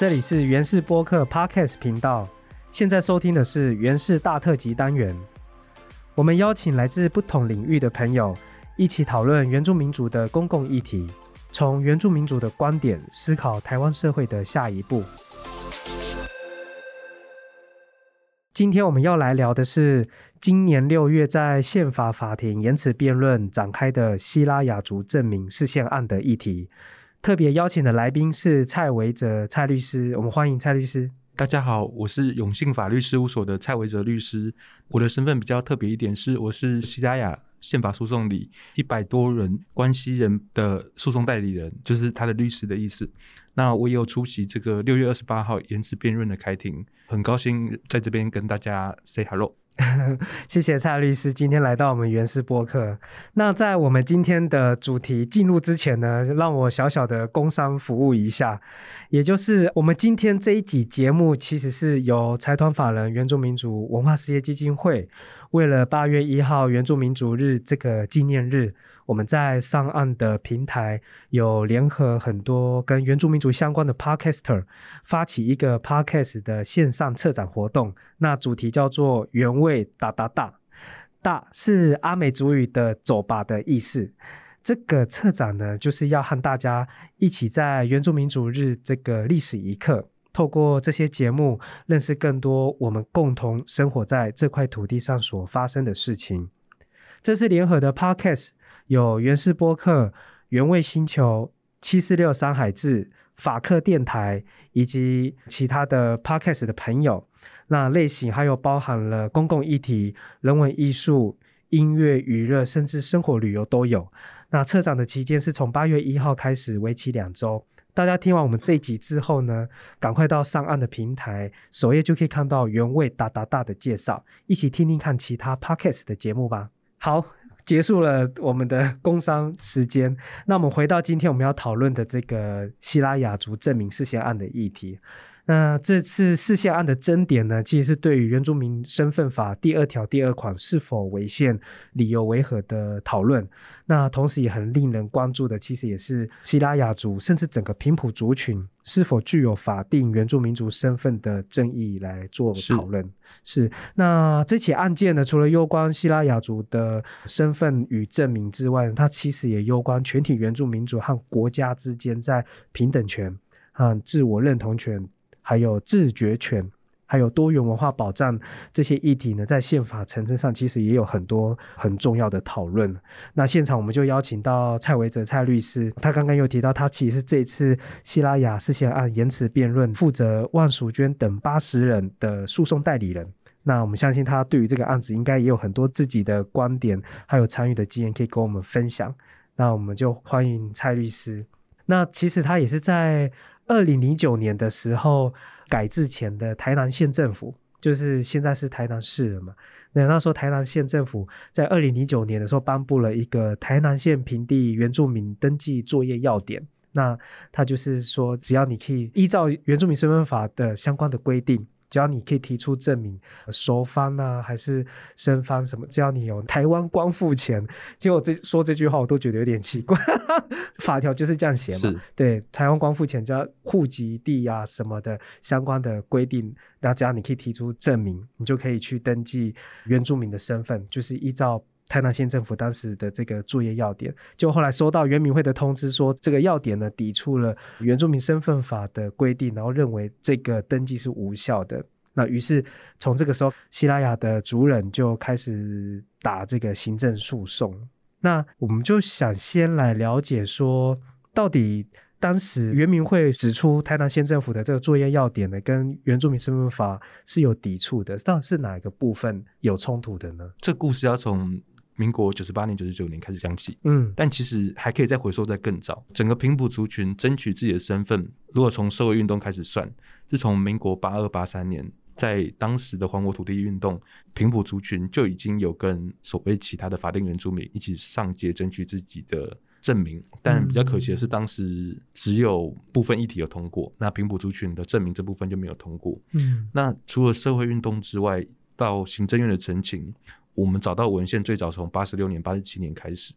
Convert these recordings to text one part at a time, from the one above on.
这里是原氏播客 Podcast 频道，现在收听的是原氏大特辑单元。我们邀请来自不同领域的朋友，一起讨论原住民族的公共议题，从原住民族的观点思考台湾社会的下一步。今天我们要来聊的是今年六月在宪法法庭延迟辩论展开的希拉雅族证明事宪案的议题。特别邀请的来宾是蔡维哲蔡律师，我们欢迎蔡律师。大家好，我是永信法律事务所的蔡维哲律师。我的身份比较特别一点，是我是西拉雅宪法诉讼里一百多人关系人的诉讼代理人，就是他的律师的意思。那我也有出席这个六月二十八号延迟辩论的开庭，很高兴在这边跟大家 say hello。谢谢蔡律师今天来到我们原氏播客。那在我们今天的主题进入之前呢，让我小小的工商服务一下，也就是我们今天这一集节目，其实是由财团法人原住民族文化事业基金会，为了八月一号原住民族日这个纪念日。我们在上岸的平台有联合很多跟原住民族相关的 podcaster，发起一个 podcast 的线上策展活动。那主题叫做“原味哒哒哒”，大是阿美族语的“走吧”的意思。这个策展呢，就是要和大家一起在原住民族日这个历史一刻，透过这些节目，认识更多我们共同生活在这块土地上所发生的事情。这是联合的 podcast。有原氏播客、原味星球、七四六山海志、法克电台以及其他的 podcast 的朋友，那类型还有包含了公共议题、人文艺术、音乐、娱乐，甚至生活旅游都有。那策展的期间是从八月一号开始，为期两周。大家听完我们这一集之后呢，赶快到上岸的平台首页就可以看到原味哒哒哒的介绍，一起听听看其他 podcast 的节目吧。好。结束了我们的工商时间，那我们回到今天我们要讨论的这个希拉雅族证明事先案的议题。那这次事宪案的争点呢，其实是对于原住民身份法第二条第二款是否违宪、理由为何的讨论。那同时也很令人关注的，其实也是希拉雅族甚至整个平埔族群是否具有法定原住民族身份的争议来做讨论。是。那这起案件呢，除了攸关希拉雅族的身份与证明之外，它其实也攸关全体原住民族和国家之间在平等权和自我认同权。还有自觉权，还有多元文化保障这些议题呢，在宪法层次上其实也有很多很重要的讨论。那现场我们就邀请到蔡维哲蔡律师，他刚刚又提到，他其实是这次希拉雅事件案延迟辩论负责万淑娟等八十人的诉讼代理人。那我们相信他对于这个案子应该也有很多自己的观点，还有参与的经验可以跟我们分享。那我们就欢迎蔡律师。那其实他也是在。二零零九年的时候，改制前的台南县政府，就是现在是台南市了嘛。那那时候台南县政府在二零零九年的时候颁布了一个台南县平地原住民登记作业要点。那他就是说，只要你可以依照原住民身份法的相关的规定。只要你可以提出证明，熟方啊还是生方什么，只要你有台湾光复前，其实我这说这句话我都觉得有点奇怪，法条就是这样写嘛。对，台湾光复前叫户籍地啊什么的相关的规定，那只要你可以提出证明，你就可以去登记原住民的身份，就是依照。台南县政府当时的这个作业要点，就后来收到原民会的通知，说这个要点呢抵触了原住民身份法的规定，然后认为这个登记是无效的。那于是从这个时候，希拉雅的族人就开始打这个行政诉讼。那我们就想先来了解说，到底。当时原民会指出，台南县政府的这个作业要点呢，跟原住民身份法是有抵触的。到底是哪一个部分有冲突的呢？这故事要从民国九十八年、九十九年开始讲起。嗯，但其实还可以再回溯在更早。整个平埔族群争取自己的身份，如果从社会运动开始算，是从民国八二八三年，在当时的还我土地运动，平埔族群就已经有跟所谓其他的法定原住民一起上街争取自己的。证明，但比较可惜的是，当时只有部分议题有通过，那平埔族群的证明这部分就没有通过。嗯，那除了社会运动之外，到行政院的陈情，我们找到文献最早从八十六年、八十七年开始，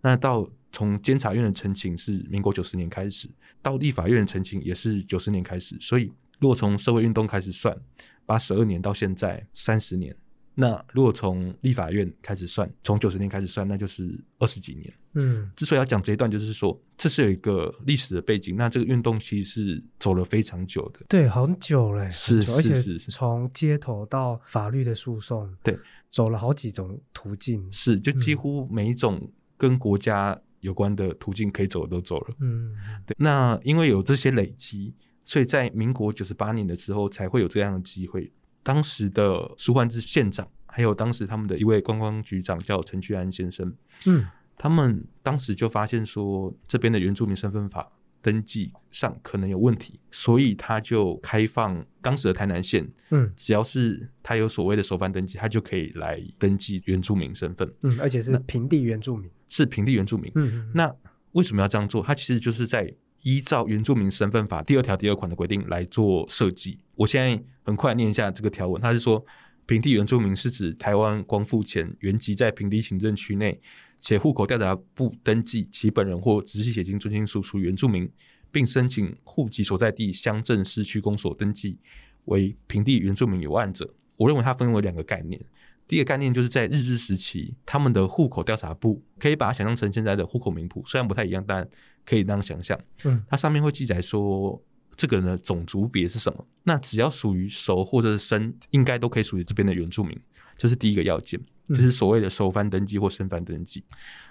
那到从监察院的陈情是民国九十年开始，到立法院的陈情也是九十年开始，所以如果从社会运动开始算，八十二年到现在三十年。那如果从立法院开始算，从九十年开始算，那就是二十几年。嗯，之所以要讲这一段，就是说这是有一个历史的背景。那这个运动其实是走了非常久的，对，很久嘞，是，而且从街头到法律的诉讼，对，走了好几种途径，是，就几乎每一种跟国家有关的途径可以走的都走了。嗯，对。那因为有这些累积，所以在民国九十八年的时候才会有这样的机会。当时的苏焕智县长，还有当时他们的一位观光局长叫陈居安先生，嗯，他们当时就发现说这边的原住民身份法登记上可能有问题，所以他就开放当时的台南县，嗯，只要是他有所谓的首番登记，他就可以来登记原住民身份，嗯，而且是平地原住民，是平地原住民，嗯，那为什么要这样做？他其实就是在。依照原住民身份法第二条第二款的规定来做设计。我现在很快念一下这个条文，他是说，平地原住民是指台湾光复前原籍在平地行政区内，且户口调查部登记其本人或直系血亲尊亲属属原住民，并申请户籍所在地乡镇市区公所登记为平地原住民有案者。我认为它分为两个概念。第一个概念就是在日治时期，他们的户口调查部可以把它想象成现在的户口名簿，虽然不太一样，但可以那样想象。嗯，它上面会记载说这个人的种族别是什么，那只要属于熟或者是生，应该都可以属于这边的原住民。这是第一个要件，就是所谓的熟番登记或生番登记。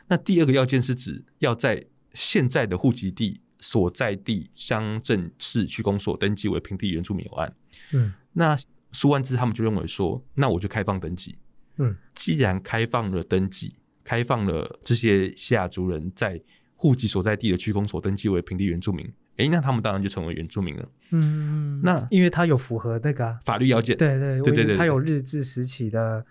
那第二个要件是指要在现在的户籍地所在地乡镇市区公所登记为平地原住民有案。嗯，那。苏万之他们就认为说，那我就开放登记。嗯，既然开放了登记，开放了这些西雅族人在户籍所在地的区公所登记为平地原住民，哎，那他们当然就成为原住民了。嗯，那因为他有符合那个法律要件，对对对对对，他有日治时期的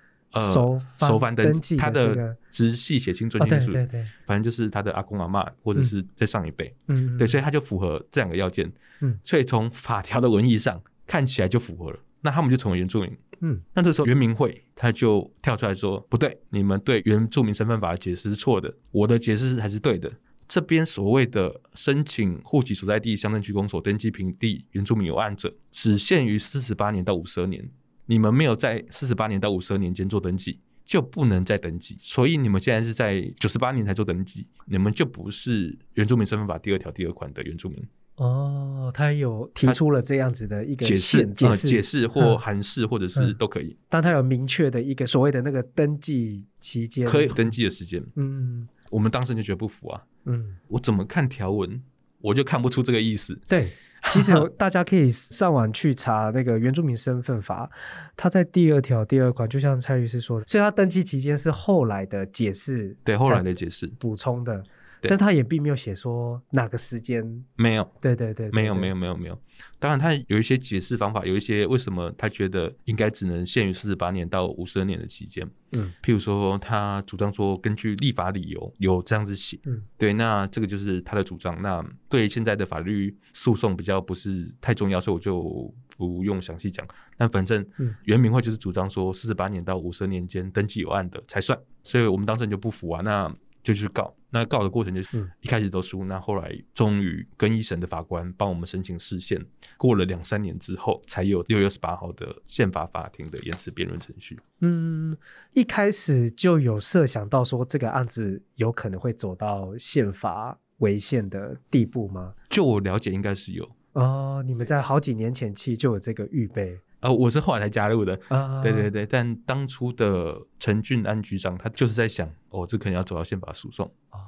收收翻登记，他的直系血亲尊亲属，对对，反正就是他的阿公阿妈或者是在上一辈。嗯，对，所以他就符合这两个要件。嗯，所以从法条的文义上看起来就符合了。那他们就成为原住民，嗯，那这时候原民会他就跳出来说，不对，你们对原住民身份法的解释是错的，我的解释才是对的。这边所谓的申请户籍所在地乡镇区公所登记平地原住民有案者，只限于四十八年到五十二年，你们没有在四十八年到五十二年间做登记，就不能再登记。所以你们现在是在九十八年才做登记，你们就不是原住民身份法第二条第二款的原住民。哦，他有提出了这样子的一个解释，解释解释或函释，或者是都可以。但他有明确的一个所谓的那个登记期间，可以登记的时间。嗯，我们当时就觉得不服啊。嗯，我怎么看条文，我就看不出这个意思。对，其实大家可以上网去查那个原住民身份法，他在第二条第二款，就像蔡律师说的，所以他登记期间是后来的解释，对，后来的解释补充的。但他也并没有写说哪个时间，没有，对对对，没有没有没有没有。当然，他有一些解释方法，有一些为什么他觉得应该只能限于四十八年到五十二年的期间。嗯，譬如说，他主张说根据立法理由有这样子写。嗯，对，那这个就是他的主张。那对现在的法律诉讼比较不是太重要，所以我就不用详细讲。但反正原民会就是主张说四十八年到五十二年间登记有案的才算，所以我们当时就不服啊，那就去告。那告的过程就是一开始都输，那后来终于跟一审的法官帮我们申请释宪，过了两三年之后，才有六月二十八号的宪法法庭的延迟辩论程序。嗯，一开始就有设想到说这个案子有可能会走到宪法违宪的地步吗？就我了解，应该是有。哦，你们在好几年前期就有这个预备。呃，我是后来才加入的，啊对对对，但当初的陈俊安局长他就是在想，哦，这可能要走到宪法诉讼，哦，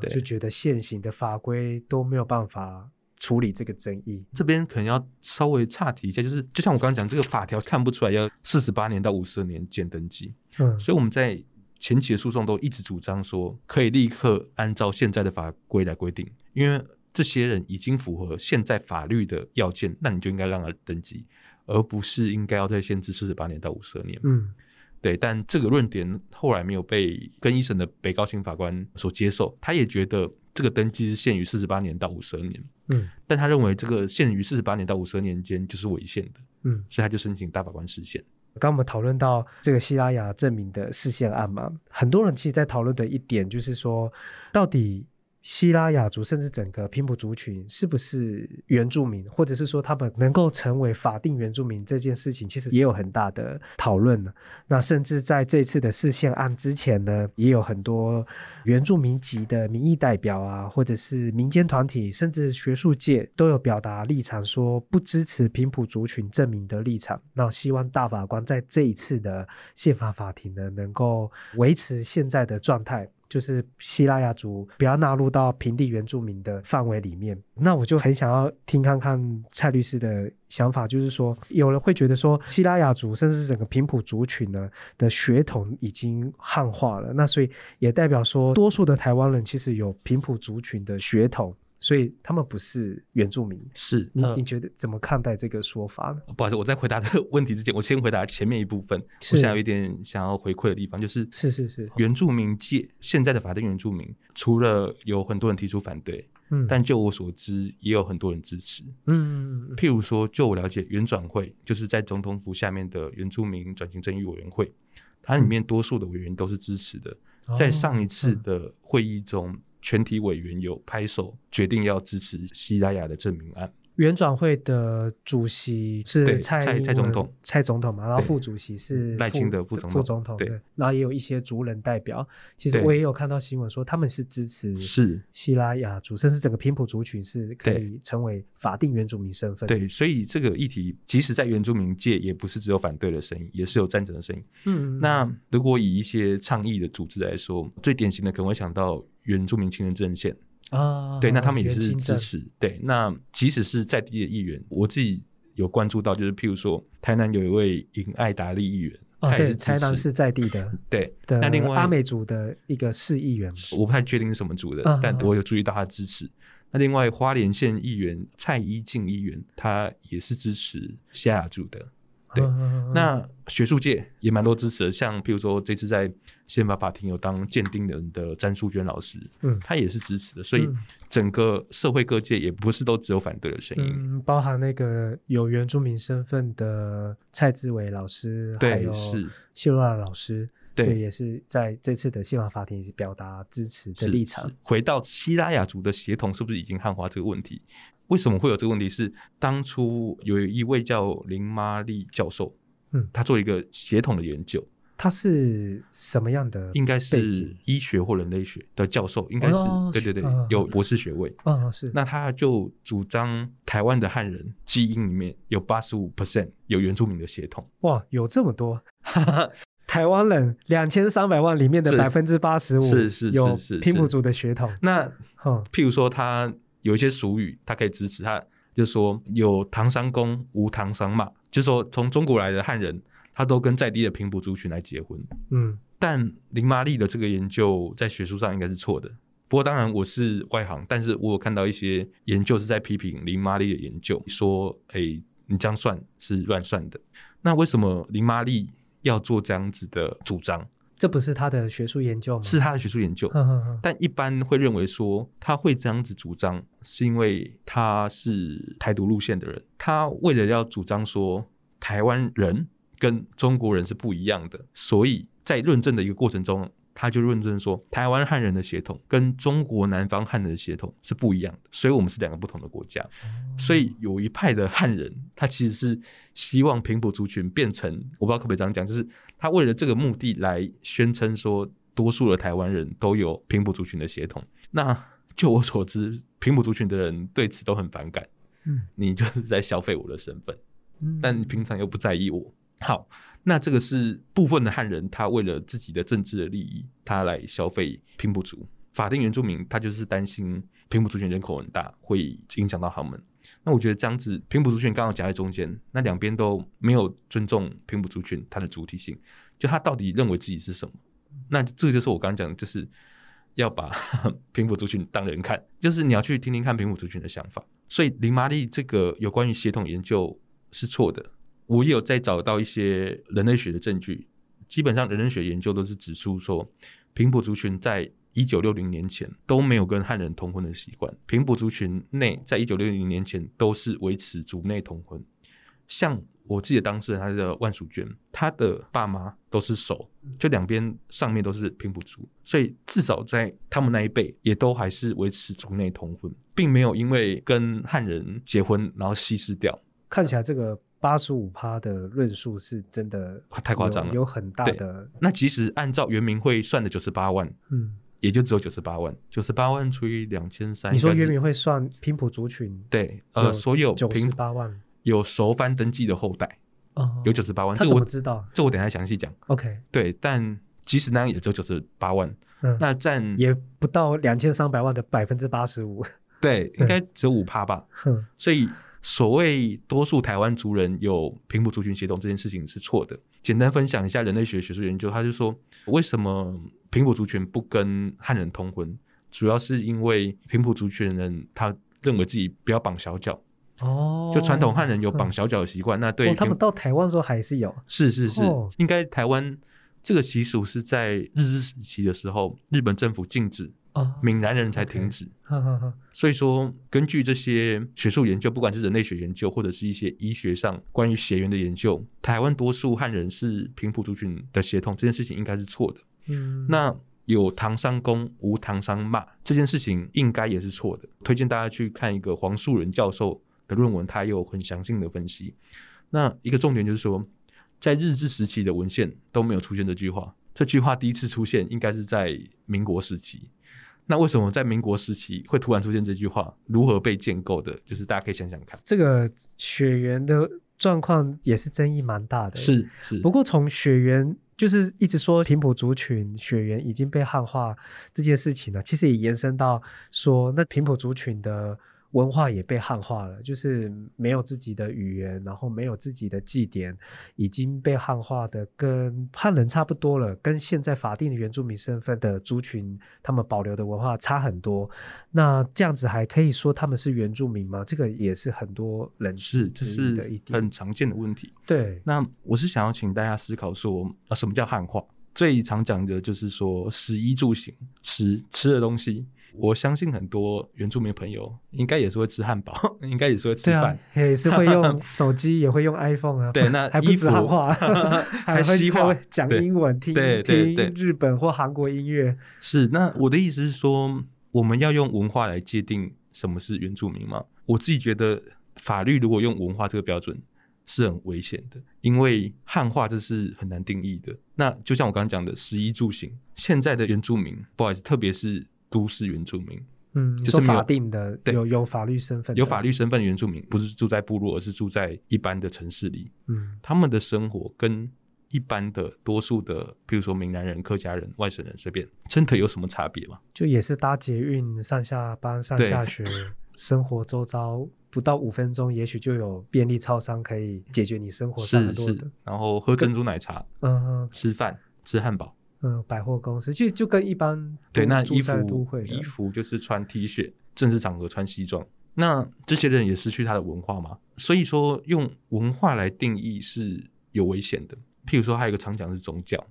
对，就觉得现行的法规都没有办法处理这个争议。这边可能要稍微岔题一下，就是就像我刚刚讲，这个法条看不出来要四十八年到五十二年间登记，嗯，所以我们在前期的诉讼都一直主张说，可以立刻按照现在的法规来规定，因为这些人已经符合现在法律的要件，那你就应该让他登记。而不是应该要再限制四十八年到五十二年。嗯，对，但这个论点后来没有被跟一审的北高庭法官所接受，他也觉得这个登记是限于四十八年到五十二年。嗯，但他认为这个限于四十八年到五十二年间就是违宪的。嗯，所以他就申请大法官释宪。刚我们讨论到这个希拉雅证明的释宪案嘛，很多人其实在讨论的一点就是说，到底。希拉雅族甚至整个平埔族群是不是原住民，或者是说他们能够成为法定原住民这件事情，其实也有很大的讨论呢。那甚至在这次的视线案之前呢，也有很多原住民级的民意代表啊，或者是民间团体，甚至学术界都有表达立场，说不支持平埔族群证明的立场。那希望大法官在这一次的宪法法庭呢，能够维持现在的状态。就是希拉雅族不要纳入到平地原住民的范围里面，那我就很想要听看看蔡律师的想法，就是说有人会觉得说希拉雅族甚至整个平埔族群呢的血统已经汉化了，那所以也代表说多数的台湾人其实有平埔族群的血统。所以他们不是原住民，是你你觉得怎么看待这个说法呢？不好意思，我在回答这个问题之前，我先回答前面一部分。我想有一点想要回馈的地方，就是是是是，原住民界现在的法定原住民，除了有很多人提出反对，嗯，但就我所知，也有很多人支持，嗯，譬如说，就我了解，原转会就是在总统府下面的原住民转型正义委员会，它里面多数的委员都是支持的，在上一次的会议中。全体委员有拍手决定要支持希拉雅的证明案。原转会的主席是蔡蔡总统，蔡总统嘛，然后副主席是赖清德副总副总统，对，然后也有一些族人代表。其实我也有看到新闻说他们是支持是希拉雅族，甚至整个平埔族群是可以成为法定原住民身份。对，所以这个议题即使在原住民界也不是只有反对的声音，也是有赞成的声音。嗯，那如果以一些倡议的组织来说，最典型的可能会想到原住民青年阵线。啊，对，那他们也是支持。对，那即使是在地的议员，我自己有关注到，就是譬如说，台南有一位尹爱达利议员，哦，对，台南是在地的，对。那另外阿美族的一个市议员，我不太确定是什么族的，但我有注意到他支持。那另外花莲县议员蔡依静议员，他也是支持西雅族的。对，那学术界也蛮多支持的，像譬如说这次在宪法法庭有当鉴定人的詹淑娟老师，嗯，他也是支持的，所以整个社会各界也不是都只有反对的声音，嗯，包含那个有原住民身份的蔡志伟老师，对，是谢洛拉老师，对，也是在这次的宪法法庭表达支持的立场。回到希拉雅族的协同是不是已经汉化这个问题？为什么会有这个问题？是当初有一位叫林玛丽教授，嗯，他做一个协同的研究。他是什么样的？应该是医学或人类学的教授，应该是对对对，有博士学位。哦，是。那他就主张台湾的汉人基因里面有八十五 percent 有原住民的血统。哇，有这么多！台湾人两千三百万里面的百分之八十五是是是，是平埔族的血统。那，譬如说他。有一些俗语，他可以支持他，就是说有唐山公无唐山马，就是说从中国来的汉人，他都跟在地的平埔族群来结婚。嗯，但林玛丽的这个研究在学术上应该是错的。不过当然我是外行，但是我有看到一些研究是在批评林玛丽的研究，说，哎，你这样算是乱算的。那为什么林玛丽要做这样子的主张？这不是他的学术研究吗？是他的学术研究，但一般会认为说他会这样子主张，是因为他是台独路线的人。他为了要主张说台湾人跟中国人是不一样的，所以在论证的一个过程中。他就论证说，台湾汉人的血统跟中国南方汉人的血统是不一样的，所以我们是两个不同的国家。所以有一派的汉人，他其实是希望平埔族群变成，我不知道可不可以这样讲，就是他为了这个目的来宣称说，多数的台湾人都有平埔族群的血统。那就我所知，平埔族群的人对此都很反感。嗯，你就是在消费我的身份，但平常又不在意我。好。那这个是部分的汉人，他为了自己的政治的利益，他来消费平埔族法定原住民，他就是担心平埔族群人口很大，会影响到他们。那我觉得这样子，平埔族群刚好夹在中间，那两边都没有尊重平埔族群它的主体性，就他到底认为自己是什么？那这个就是我刚刚讲，就是要把 平埔族群当人看，就是你要去听听看平埔族群的想法。所以林玛丽这个有关于协同研究是错的。我也有在找到一些人类学的证据，基本上人类学研究都是指出说，平埔族群在一九六零年前都没有跟汉人通婚的习惯，平埔族群内在一九六零年前都是维持族内通婚，像我自己的当事人，他的万淑娟，他的爸妈都是手，就两边上面都是平埔族，所以至少在他们那一辈，也都还是维持族内通婚，并没有因为跟汉人结婚然后稀释掉。看起来这个。八十五趴的论述是真的太夸张了，有很大的。那其实按照圆明会算的九十八万，嗯，也就只有九十八万，九十八万除以两千三。你说圆明会算拼普族群？对，呃，所有九十八万有熟番登记的后代，哦，有九十八万。他怎么知道？这我等下详细讲。OK，对，但即使那样也只有九十八万，那占也不到两千三百万的百分之八十五。对，应该只有五趴吧。所以。所谓多数台湾族人有平埔族群协同这件事情是错的。简单分享一下人类学学术研究，他就说，为什么平埔族群不跟汉人通婚？主要是因为平埔族群人他认为自己不要绑小脚。哦，就传统汉人有绑小脚的习惯，那对他们到台湾时候还是有。是是是，应该台湾这个习俗是在日治时期的时候，日本政府禁止。闽南人才停止，所以说根据这些学术研究，不管是人类学研究或者是一些医学上关于血缘的研究，台湾多数汉人是平埔族群的血统，这件事情应该是错的。嗯，那有唐商公无唐商骂这件事情应该也是错的。推荐大家去看一个黄树仁教授的论文，他有很详细的分析。那一个重点就是说，在日治时期的文献都没有出现这句话，这句话第一次出现应该是在民国时期。那为什么在民国时期会突然出现这句话？如何被建构的？就是大家可以想想看，这个血缘的状况也是争议蛮大的。是是，不过从血缘就是一直说平埔族群血缘已经被汉化这件事情呢，其实也延伸到说那平埔族群的。文化也被汉化了，就是没有自己的语言，然后没有自己的祭典，已经被汉化的跟汉人差不多了，跟现在法定的原住民身份的族群，他们保留的文化差很多。那这样子还可以说他们是原住民吗？这个也是很多人是这是很常见的问题。对，那我是想要请大家思考说，啊，什么叫汉化？最常讲的就是说，食衣住行，吃吃的东西。我相信很多原住民朋友应该也是会吃汉堡，应该也是会吃饭，也是会用 手机，也会用 iPhone 啊。对，那还不止汉化，还会讲英文，听听日本或韩国音乐。是，那我的意思是说，我们要用文化来界定什么是原住民吗？我自己觉得，法律如果用文化这个标准是很危险的，因为汉化这是很难定义的。那就像我刚刚讲的，食衣住行，现在的原住民，不好意思，特别是。都市原住民，嗯，就是法定的，有有法律身份，有法律身份的原住民，不是住在部落，而是住在一般的城市里。嗯，他们的生活跟一般的多数的，比如说闽南人、客家人、外省人，随便，真的有什么差别吗？就也是搭捷运上下班、上下学，生活周遭不到五分钟，也许就有便利超商可以解决你生活上很多的。然后喝珍珠奶茶，嗯嗯，吃饭吃汉堡。嗯，百货公司就就跟一般对那衣服衣服就是穿 T 恤，正式场合穿西装。那这些人也失去他的文化吗？所以说用文化来定义是有危险的。譬如说还有一个常讲是宗教，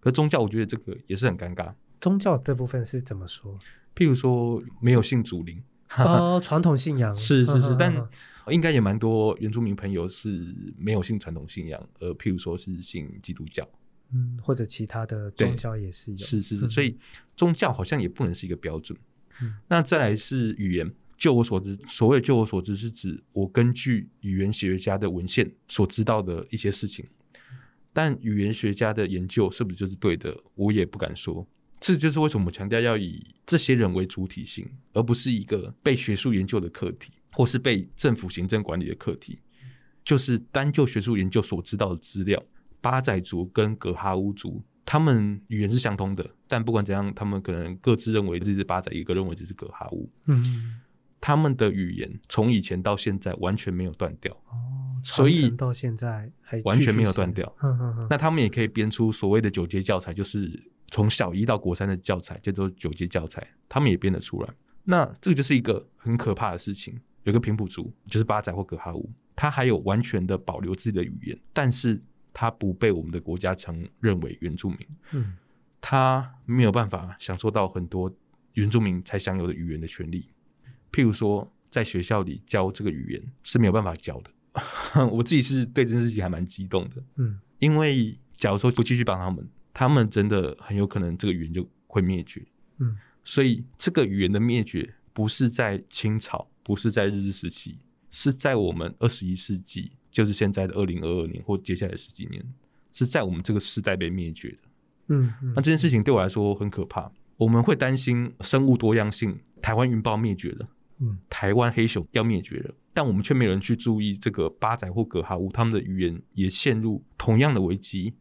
可宗教我觉得这个也是很尴尬。宗教这部分是怎么说？譬如说没有信祖灵哦，传统信仰是是是，但应该也蛮多原住民朋友是没有信传统信仰，而譬如说是信基督教。嗯，或者其他的宗教也是有，是是是，所以宗教好像也不能是一个标准。嗯，那再来是语言，就我所知，所谓就我所知是指我根据语言学家的文献所知道的一些事情，但语言学家的研究是不是就是对的，我也不敢说。这就是为什么我强调要以这些人为主体性，而不是一个被学术研究的课题，或是被政府行政管理的课题，就是单就学术研究所知道的资料。巴仔族跟格哈乌族，他们语言是相通的，但不管怎样，他们可能各自认为这是巴仔，一个认为这是格哈乌。嗯，他们的语言从以前到现在完全没有断掉。哦，所以到现在还完全没有断掉。那他们也可以编出所谓的九阶教材，就是从小一到国三的教材，叫做九阶教材，他们也编得出来。那这个就是一个很可怕的事情。有个平埔族，就是巴仔或格哈乌，他还有完全的保留自己的语言，但是。他不被我们的国家承认为原住民，嗯，他没有办法享受到很多原住民才享有的语言的权利，譬如说，在学校里教这个语言是没有办法教的，我自己是对这件事情还蛮激动的。嗯，因为假如说不继续帮他们，他们真的很有可能这个语言就会灭绝。嗯，所以这个语言的灭绝不是在清朝，不是在日治时期，是在我们二十一世纪，就是现在的二零二二年或接下来十几年，是在我们这个时代被灭绝的。嗯，那这件事情对我来说很可怕。我们会担心生物多样性，台湾云豹灭绝了，嗯，台湾黑熊要灭绝了，但我们却没有人去注意这个八仔或葛哈乌他们的语言也陷入同样的危机，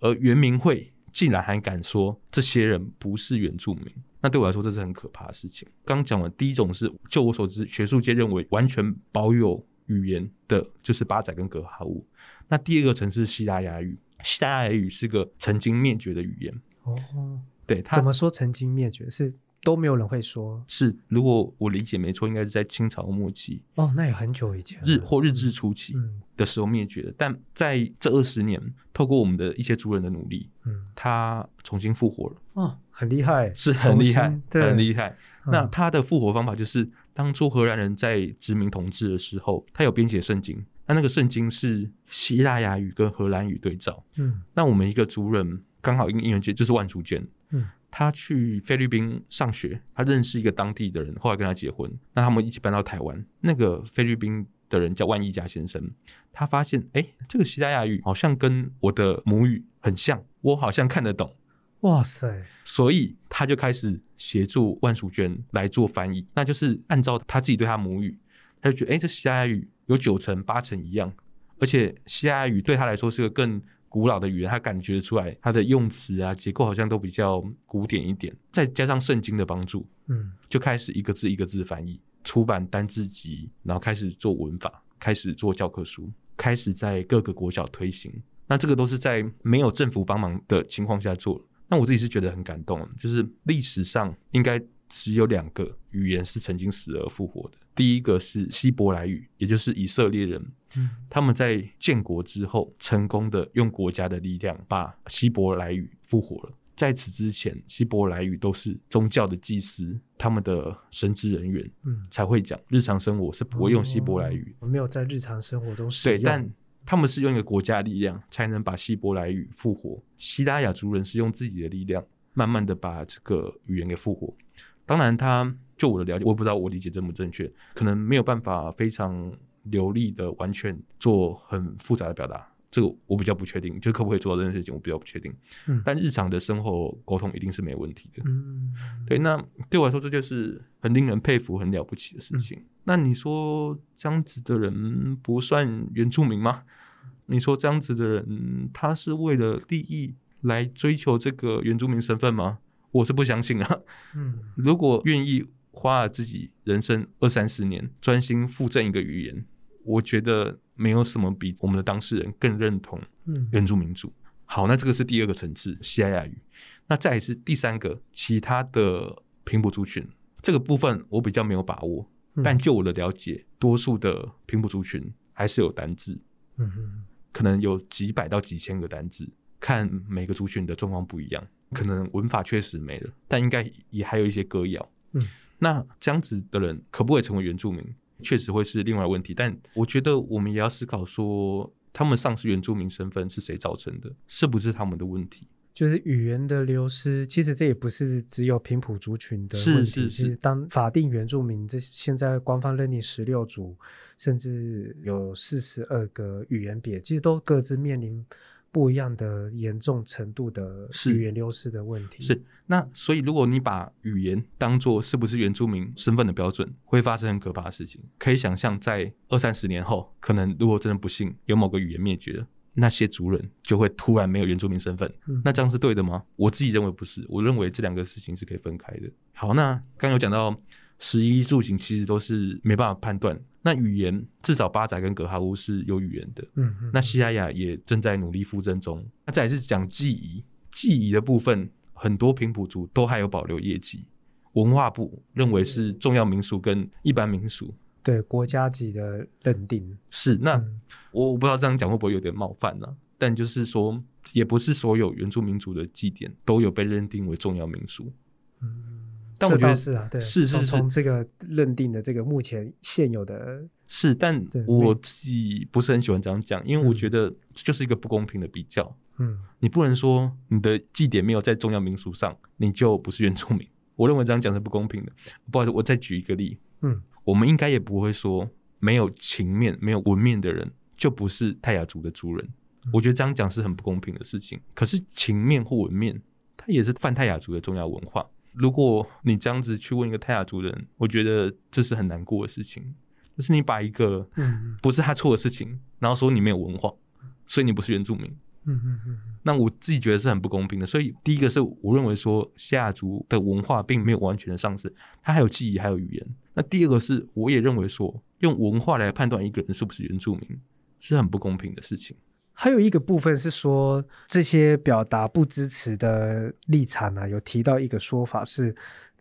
而原民会竟然还敢说这些人不是原住民，那对我来说这是很可怕的事情。刚讲完第一种是，就我所知，学术界认为完全保有语言的就是八仔跟格哈乌，那第二个层是西拉雅语，西拉雅语是个曾经灭绝的语言。哦。对，怎么说曾经灭绝是都没有人会说。是，如果我理解没错，应该是在清朝末期。哦，那也很久以前，日或日治初期的时候灭绝的。但在这二十年，透过我们的一些族人的努力，嗯，它重新复活了。哦，很厉害，是很厉害，很厉害。那他的复活方法就是，当初荷兰人在殖民统治的时候，他有编写圣经。那那个圣经是希腊雅语跟荷兰语对照。嗯，那我们一个族人刚好因因缘节就是万竹卷。嗯，他去菲律宾上学，他认识一个当地的人，后来跟他结婚，那他们一起搬到台湾。那个菲律宾的人叫万一家先生，他发现，哎，这个西拉雅语好像跟我的母语很像，我好像看得懂。哇塞！所以他就开始协助万淑娟来做翻译，那就是按照他自己对他母语，他就觉得，哎，这西班牙语有九成八成一样，而且西班牙语对他来说是个更。古老的语言，他感觉出来，它的用词啊结构好像都比较古典一点，再加上圣经的帮助，嗯，就开始一个字一个字翻译，出版单字集，然后开始做文法，开始做教科书，开始在各个国小推行。那这个都是在没有政府帮忙的情况下做。那我自己是觉得很感动，就是历史上应该只有两个语言是曾经死而复活的。第一个是希伯来语，也就是以色列人，嗯他们在建国之后成功的用国家的力量把希伯来语复活了。在此之前，希伯来语都是宗教的祭司、他们的神职人员才会讲，日常生活是不会用希伯来语。没有在日常生活中使用。对，但他们是用一个国家力量才能把希伯来语复活。希拉雅族人是用自己的力量，慢慢的把这个语言给复活。当然，他。就我的了解，我不知道我理解正不正确，可能没有办法非常流利的完全做很复杂的表达，这个我比较不确定，就可不可以做到这件事情，我比较不确定。嗯，但日常的生活沟通一定是没问题的。嗯，对，那对我来说这就是很令人佩服、很了不起的事情。那你说这样子的人不算原住民吗？你说这样子的人，他是为了利益来追求这个原住民身份吗？我是不相信啊。嗯，如果愿意。花了自己人生二三十年，专心附赠一个语言，我觉得没有什么比我们的当事人更认同原住民族。好，那这个是第二个层次西雅语。那再是第三个，其他的平埔族群这个部分我比较没有把握，但就我的了解，多数的平埔族群还是有单字，嗯哼，可能有几百到几千个单字，看每个族群的状况不一样，可能文法确实没了，但应该也还有一些歌谣，嗯。那这样子的人可不可以成为原住民，确实会是另外问题。但我觉得我们也要思考说，他们丧失原住民身份是谁造成的？是不是他们的问题？就是语言的流失，其实这也不是只有平埔族群的问题。是是是。其实当法定原住民，这现在官方认定十六族，甚至有四十二个语言别，其实都各自面临。不一样的严重程度的语言流失的问题是那，所以如果你把语言当做是不是原住民身份的标准，会发生很可怕的事情。可以想象，在二三十年后，可能如果真的不幸有某个语言灭绝了，那些族人就会突然没有原住民身份。那这样是对的吗？我自己认为不是，我认为这两个事情是可以分开的。好，那刚有讲到。十一住行其实都是没办法判断。那语言至少巴仔跟格哈乌是有语言的，嗯嗯。那西雅雅也正在努力复振中。那再是讲记忆，记忆的部分，很多平埔族都还有保留业绩。文化部认为是重要民俗跟一般民俗，对国家级的认定是。那我我不知道这样讲会不会有点冒犯呢？但就是说，也不是所有原住民族的祭典都有被认定为重要民俗。嗯。但我觉得是啊，对，是是从这个认定的这个目前现有的是，但我自己不是很喜欢这样讲，因为我觉得这就是一个不公平的比较。嗯，你不能说你的祭典没有在重要民俗上，你就不是原住民。我认为这样讲是不公平的。不好意思，我再举一个例。嗯，我们应该也不会说没有情面、没有文面的人就不是泰雅族的族人。我觉得这样讲是很不公平的事情。可是情面或文面，它也是泛泰雅族的重要文化。如果你这样子去问一个泰雅族人，我觉得这是很难过的事情。就是你把一个不是他错的事情，然后说你没有文化，所以你不是原住民。嗯嗯嗯。那我自己觉得是很不公平的。所以第一个是我认为说夏族的文化并没有完全的丧失，它还有记忆，还有语言。那第二个是我也认为说用文化来判断一个人是不是原住民是很不公平的事情。还有一个部分是说这些表达不支持的立场呢，有提到一个说法是。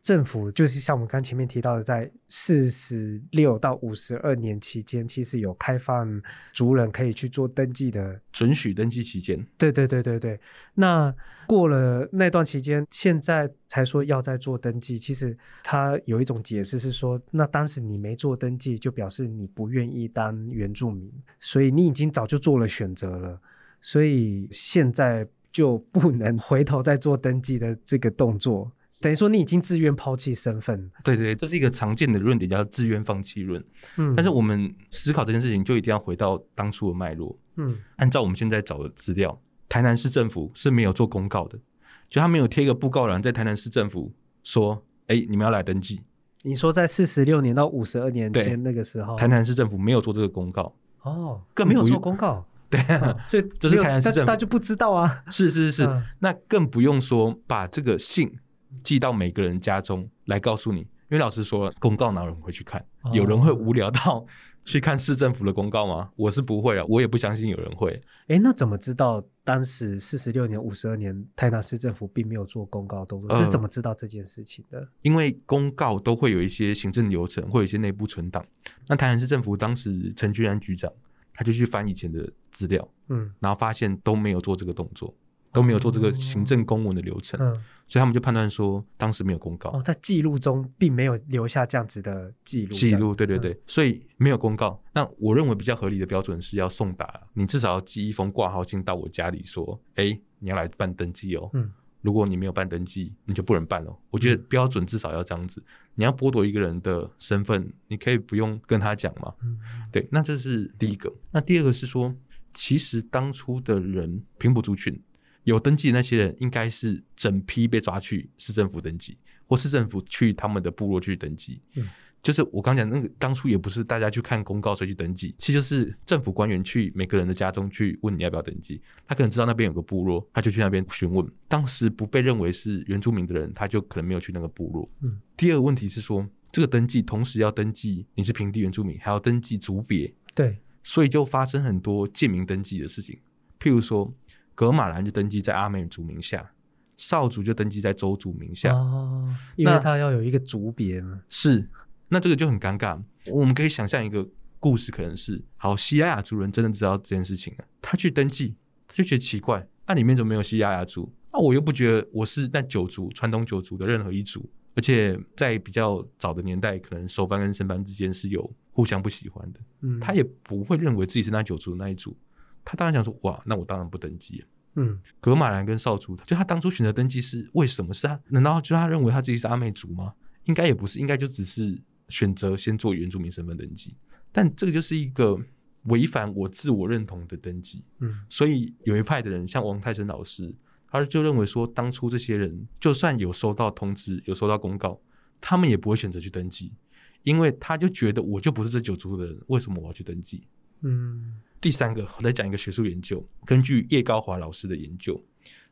政府就是像我们刚前面提到的，在四十六到五十二年期间，其实有开放族人可以去做登记的准许登记期间。对对对对对。那过了那段期间，现在才说要再做登记。其实他有一种解释是说，那当时你没做登记，就表示你不愿意当原住民，所以你已经早就做了选择了，所以现在就不能 回头再做登记的这个动作。等于说你已经自愿抛弃身份，对对，这是一个常见的论点，叫自愿放弃论。嗯，但是我们思考这件事情，就一定要回到当初的脉络。嗯，按照我们现在找的资料，台南市政府是没有做公告的，就他没有贴一个布告栏在台南市政府说：“哎，你们要来登记。”你说在四十六年到五十二年前那个时候，台南市政府没有做这个公告哦，更没有做公告。对，所以这是台南市政府，他就不知道啊。是是是，那更不用说把这个信。寄到每个人家中来告诉你，因为老师说公告哪有人会去看？有人会无聊到去看市政府的公告吗？我是不会啊，我也不相信有人会。哎，那怎么知道当时四十六年、五十二年台南市政府并没有做公告动作？是怎么知道这件事情的？因为公告都会有一些行政流程，会有一些内部存档。那台南市政府当时陈居然局长他就去翻以前的资料，嗯，然后发现都没有做这个动作。都没有做这个行政公文的流程，所以他们就判断说当时没有公告。哦，在记录中并没有留下这样子的记录。记录，对对对，所以没有公告。那我认为比较合理的标准是要送达，你至少要寄一封挂号信到我家里，说，哎，你要来办登记哦。嗯，如果你没有办登记，你就不能办了。我觉得标准至少要这样子。你要剥夺一个人的身份，你可以不用跟他讲嘛。嗯，对，那这是第一个。那第二个是说，其实当初的人平埔族群。有登记的那些人，应该是整批被抓去市政府登记，或市政府去他们的部落去登记。嗯，就是我刚讲那个，当初也不是大家去看公告所以去登记，其实就是政府官员去每个人的家中去问你要不要登记。他可能知道那边有个部落，他就去那边询问。当时不被认为是原住民的人，他就可能没有去那个部落。嗯，第二个问题是说，这个登记同时要登记你是平地原住民，还要登记族别。对，所以就发生很多贱民登记的事情，譬如说。格马兰就登记在阿美族名下，少族就登记在周族名下。哦，因为他要有一个族别嘛。是，那这个就很尴尬。我们可以想象一个故事，可能是：好，西亚雅族人真的知道这件事情了，他去登记，他就觉得奇怪，那里面怎么没有西亚雅族？那我又不觉得我是那九族传统九族的任何一族，而且在比较早的年代，可能首班跟升班之间是有互相不喜欢的。嗯，他也不会认为自己是那九族的那一组。他当然想说，哇，那我当然不登记。嗯，格马兰跟少族，就他当初选择登记是为什么？是他难道就他认为他自己是阿美族吗？应该也不是，应该就只是选择先做原住民身份登记。但这个就是一个违反我自我认同的登记。嗯，所以有一派的人，像王泰生老师，他就认为说，当初这些人就算有收到通知、有收到公告，他们也不会选择去登记，因为他就觉得我就不是这九族的人，为什么我要去登记？嗯。第三个，我再讲一个学术研究。根据叶高华老师的研究，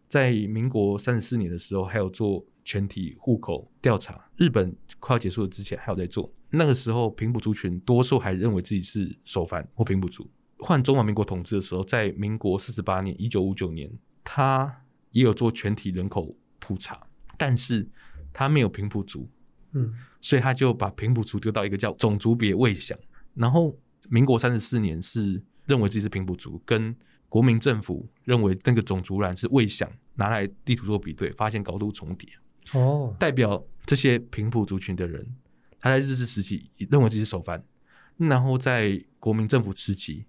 在民国三十四年的时候，还有做全体户口调查。日本快要结束之前，还有在做。那个时候，平埔族群多数还认为自己是首藩或平埔族。换中华民国统治的时候，在民国四十八年（一九五九年），他也有做全体人口普查，但是他没有平埔族，嗯，所以他就把平埔族丢到一个叫种族别未详。然后民国三十四年是。认为自己是平埔族，跟国民政府认为那个种族栏是未想拿来地图做比对，发现高度重叠。哦，代表这些平埔族群的人，他在日治时期认为自己是首藩，然后在国民政府时期，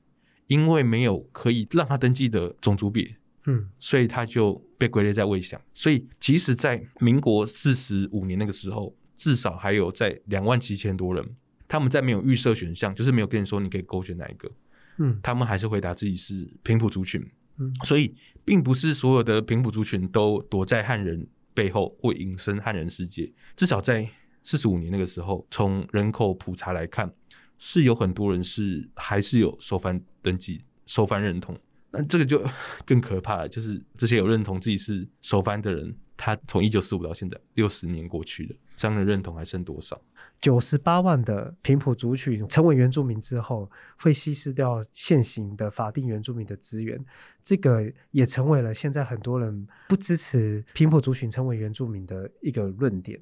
因为没有可以让他登记的种族别，嗯，所以他就被归类在未详。所以即使在民国四十五年那个时候，至少还有在两万七千多人，他们在没有预设选项，就是没有跟你说你可以勾选哪一个，嗯，他们还是回答自己是平埔族群。嗯，所以并不是所有的平埔族群都躲在汉人背后或隐身汉人世界。至少在四十五年那个时候，从人口普查来看，是有很多人是还是有收翻登记、收翻认同。那这个就更可怕了，就是这些有认同自己是收番的人，他从一九四五到现在六十年过去了，这样的认同还剩多少？九十八万的平埔族群成为原住民之后，会稀释掉现行的法定原住民的资源，这个也成为了现在很多人不支持平埔族群成为原住民的一个论点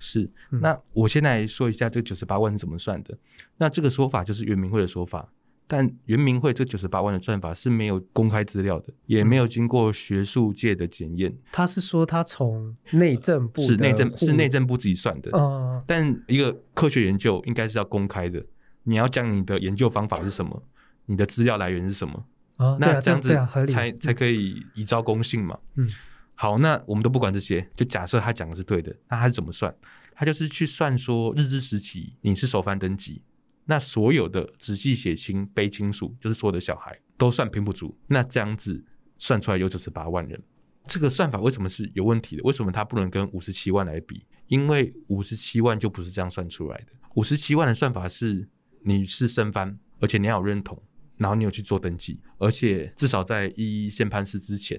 是，那我先来说一下这九十八万是怎么算的。那这个说法就是原民会的说法。但圆明会这九十八万的算法是没有公开资料的，也没有经过学术界的检验。他是说他从内政部是内政是内政部自己算的。哦。但一个科学研究应该是要公开的，你要讲你的研究方法是什么，你的资料来源是什么。啊，那这样子才才可以以招公信嘛。嗯。好，那我们都不管这些，就假设他讲的是对的，那他是怎么算？他就是去算说日治时期你是首番登记。那所有的直系血亲、卑亲属，就是所有的小孩，都算平埔族。那这样子算出来有九十八万人，这个算法为什么是有问题的？为什么它不能跟五十七万来比？因为五十七万就不是这样算出来的。五十七万的算法是你是生番，而且你要有认同，然后你有去做登记，而且至少在一县判事之前，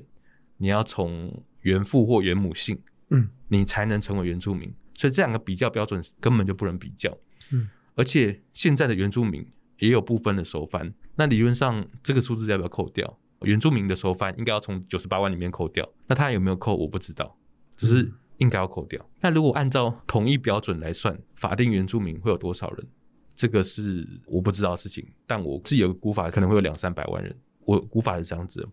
你要从原父或原母姓，嗯，你才能成为原住民。所以这两个比较标准根本就不能比较，嗯。而且现在的原住民也有部分的收翻，那理论上这个数字要不要扣掉？原住民的收翻应该要从九十八万里面扣掉，那他有没有扣我不知道，只是应该要扣掉。那如果按照统一标准来算，法定原住民会有多少人？这个是我不知道的事情，但我自己有个估法，可能会有两三百万人。我估法是这样子，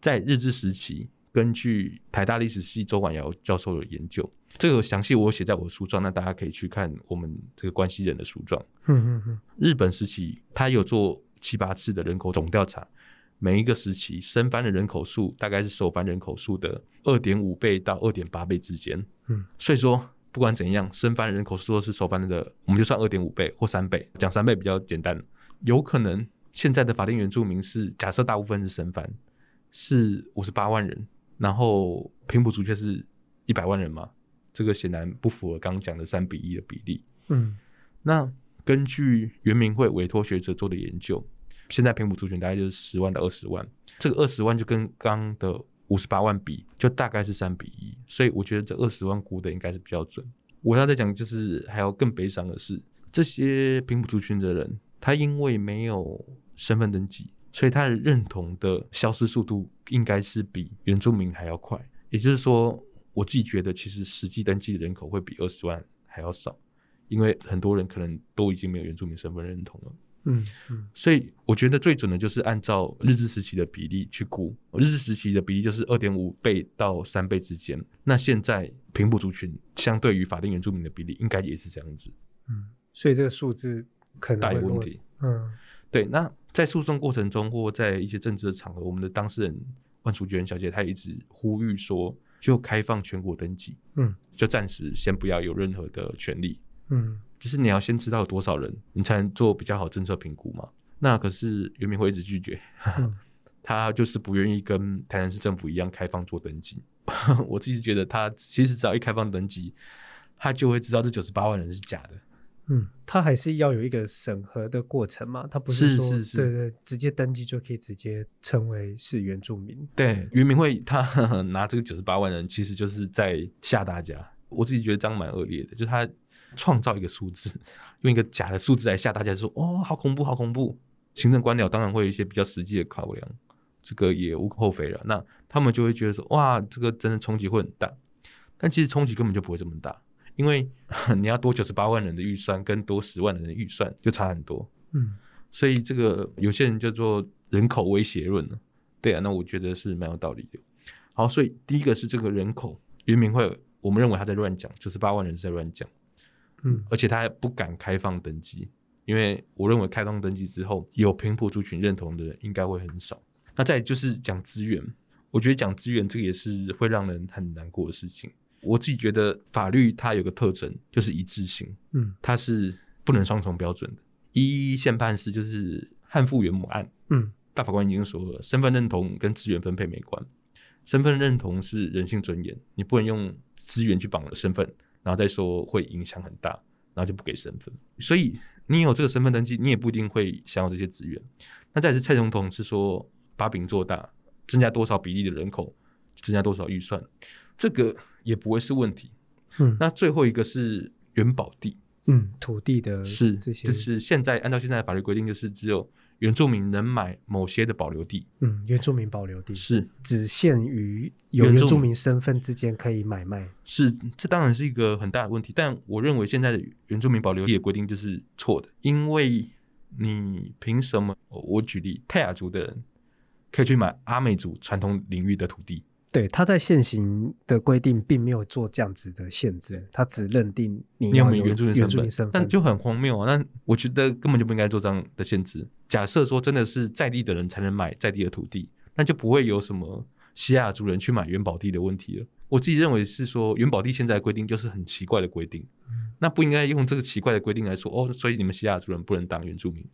在日治时期。根据台大历史系周婉瑶教授的研究，这个详细我写在我的书状，那大家可以去看我们这个关系人的书状。嗯嗯嗯。日本时期他有做七八次的人口总调查，每一个时期生番的人口数大概是首番人口数的二点五倍到二点八倍之间。嗯，所以说不管怎样，生番人口数都是首番的，我们就算二点五倍或三倍，讲三倍比较简单。有可能现在的法定原住民是假设大部分是生番，是五十八万人。然后平埔族却是一百万人嘛，这个显然不符合刚刚讲的三比一的比例。嗯，那根据原民会委托学者做的研究，现在平埔族群大概就是十万到二十万，这个二十万就跟刚的五十八万比，就大概是三比一。所以我觉得这二十万估的应该是比较准。我要再讲，就是还要更悲伤的是，这些平埔族群的人，他因为没有身份登记。所以他的认同的消失速度应该是比原住民还要快，也就是说，我自己觉得其实实际登记的人口会比二十万还要少，因为很多人可能都已经没有原住民身份认同了。嗯嗯，所以我觉得最准的就是按照日治时期的比例去估，日治时期的比例就是二点五倍到三倍之间。那现在平埔族群相对于法定原住民的比例应该也是这样子。嗯，所以这个数字可能大有问题。嗯。对，那在诉讼过程中，或在一些政治的场合，我们的当事人万楚娟小姐，她一直呼吁说，就开放全国登记，嗯，就暂时先不要有任何的权利，嗯，就是你要先知道有多少人，你才能做比较好政策评估嘛。那可是袁明辉一直拒绝，他就是不愿意跟台南市政府一样开放做登记。我自己觉得，他其实只要一开放登记，他就会知道这九十八万人是假的。嗯，他还是要有一个审核的过程嘛，他不是说对对直接登记就可以直接成为是原住民。对，原民会他拿这个九十八万人，其实就是在吓大家。我自己觉得这样蛮恶劣的，就他创造一个数字，用一个假的数字来吓大家，说哦，好恐怖，好恐怖。行政官僚当然会有一些比较实际的考量，这个也无可厚非了。那他们就会觉得说，哇，这个真的冲击会很大，但其实冲击根本就不会这么大。因为 你要多九十八万人的预算，跟多十万人的预算就差很多。嗯，所以这个有些人叫做人口威胁论呢。对啊，那我觉得是蛮有道理的。好，所以第一个是这个人口，原民会我们认为他在乱讲，九十八万人是在乱讲。嗯，而且他还不敢开放登记，因为我认为开放登记之后，有平埔族群认同的人应该会很少。那再就是讲资源，我觉得讲资源这个也是会让人很难过的事情。我自己觉得法律它有个特征就是一致性，嗯，它是不能双重标准的。一宪判是就是汉复原母案，嗯，大法官已经说了，身份认同跟资源分配没关，身份认同是人性尊严，你不能用资源去绑了身份，然后再说会影响很大，然后就不给身份。所以你有这个身份登记，你也不一定会享有这些资源。那再是蔡总统是说把饼做大，增加多少比例的人口，增加多少预算。这个也不会是问题，嗯，那最后一个是原保地，嗯，土地的是这些，就是现在按照现在的法律规定，就是只有原住民能买某些的保留地，嗯，原住民保留地。是。只限于有原住民身份之间可以买卖，是这当然是一个很大的问题，但我认为现在的原住民保留地的规定就是错的，因为你凭什么？我举例，泰雅族的人可以去买阿美族传统领域的土地。对，他在现行的规定并没有做这样子的限制，他只认定你有原住民身份，但就很荒谬啊！那我觉得根本就不应该做这样的限制。假设说真的是在地的人才能买在地的土地，那就不会有什么西亚族人去买元宝地的问题了。我自己认为是说，元宝地现在规定就是很奇怪的规定，那不应该用这个奇怪的规定来说哦，所以你们西亚族人不能当原住民。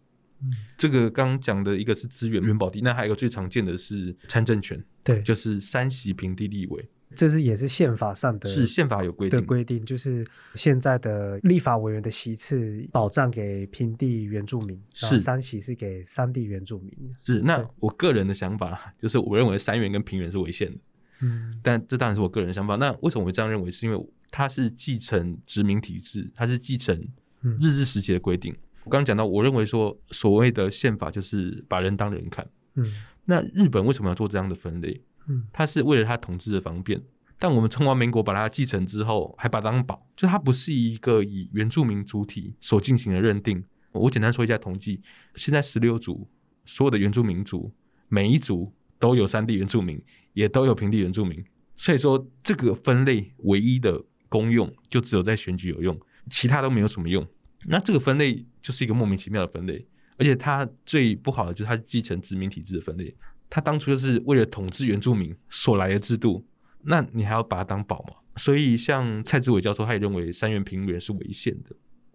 这个刚讲的一个是资源元宝地，那还有一个最常见的是参政权，对，就是三席平地立委，这是也是宪法上的，是宪法有规定。的规定，就是现在的立法委员的席次保障给平地原住民，是。三席是给三地原住民。是那我个人的想法就是我认为三元跟平原是违宪的，嗯，但这当然是我个人的想法。那为什么会这样认为？是因为它是继承殖民体制，它是继承日治时期的规定。我刚刚讲到，我认为说所谓的宪法就是把人当人看。嗯，那日本为什么要做这样的分类？嗯，它是为了它统治的方便。但我们中华民国把它继承之后，还把它当宝，就它不是一个以原住民主体所进行的认定。我简单说一下统计：现在十六族所有的原住民族，每一族都有山地原住民，也都有平地原住民。所以说，这个分类唯一的功用就只有在选举有用，其他都没有什么用。那这个分类就是一个莫名其妙的分类，而且它最不好的就是它继承殖民体制的分类。它当初就是为了统治原住民所来的制度，那你还要把它当宝吗？所以像蔡志伟教授，他也认为三元平原是违宪的。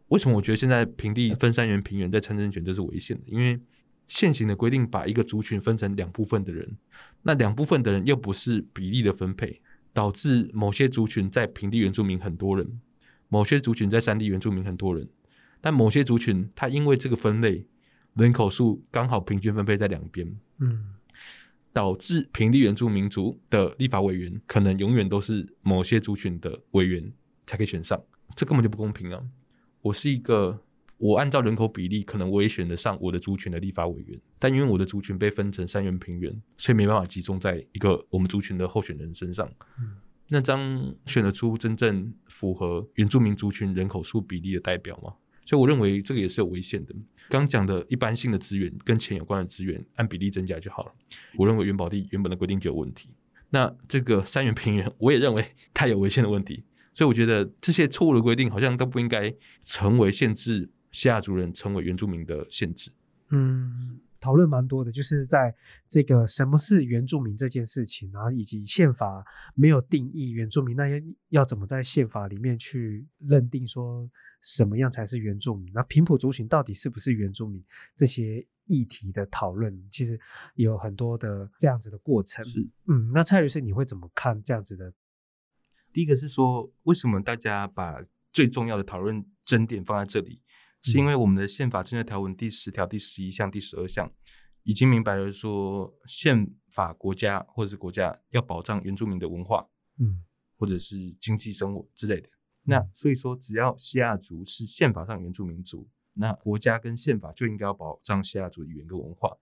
为什么我觉得现在平地分三元平原在参政权就是违宪的？因为现行的规定把一个族群分成两部分的人，那两部分的人又不是比例的分配，导致某些族群在平地原住民很多人，某些族群在山地原住民很多人。但某些族群，它因为这个分类，人口数刚好平均分配在两边，嗯，导致平地原住民族的立法委员可能永远都是某些族群的委员才可以选上，这根本就不公平啊！我是一个，我按照人口比例，可能我也选得上我的族群的立法委员，但因为我的族群被分成三元平原，所以没办法集中在一个我们族群的候选人身上，嗯，那张选得出真正符合原住民族群人口数比例的代表吗？所以我认为这个也是有危险的。刚讲的一般性的资源跟钱有关的资源，按比例增加就好了。我认为元宝地原本的规定就有问题。那这个三元平原，我也认为它有违宪的问题。所以我觉得这些错误的规定好像都不应该成为限制下族人成为原住民的限制。嗯，讨论蛮多的，就是在这个什么是原住民这件事情，然后以及宪法没有定义原住民，那要要怎么在宪法里面去认定说？什么样才是原住民？那平埔族群到底是不是原住民？这些议题的讨论，其实有很多的这样子的过程。是，嗯，那蔡律师你会怎么看这样子的？第一个是说，为什么大家把最重要的讨论争点放在这里？是因为我们的宪法政策条文第十条第十一项、第十二项已经明白了说，宪法国家或者是国家要保障原住民的文化，嗯，或者是经济生活之类的。那所以说，只要西亚族是宪法上原住民族，那国家跟宪法就应该要保障西亚族的语言跟文化。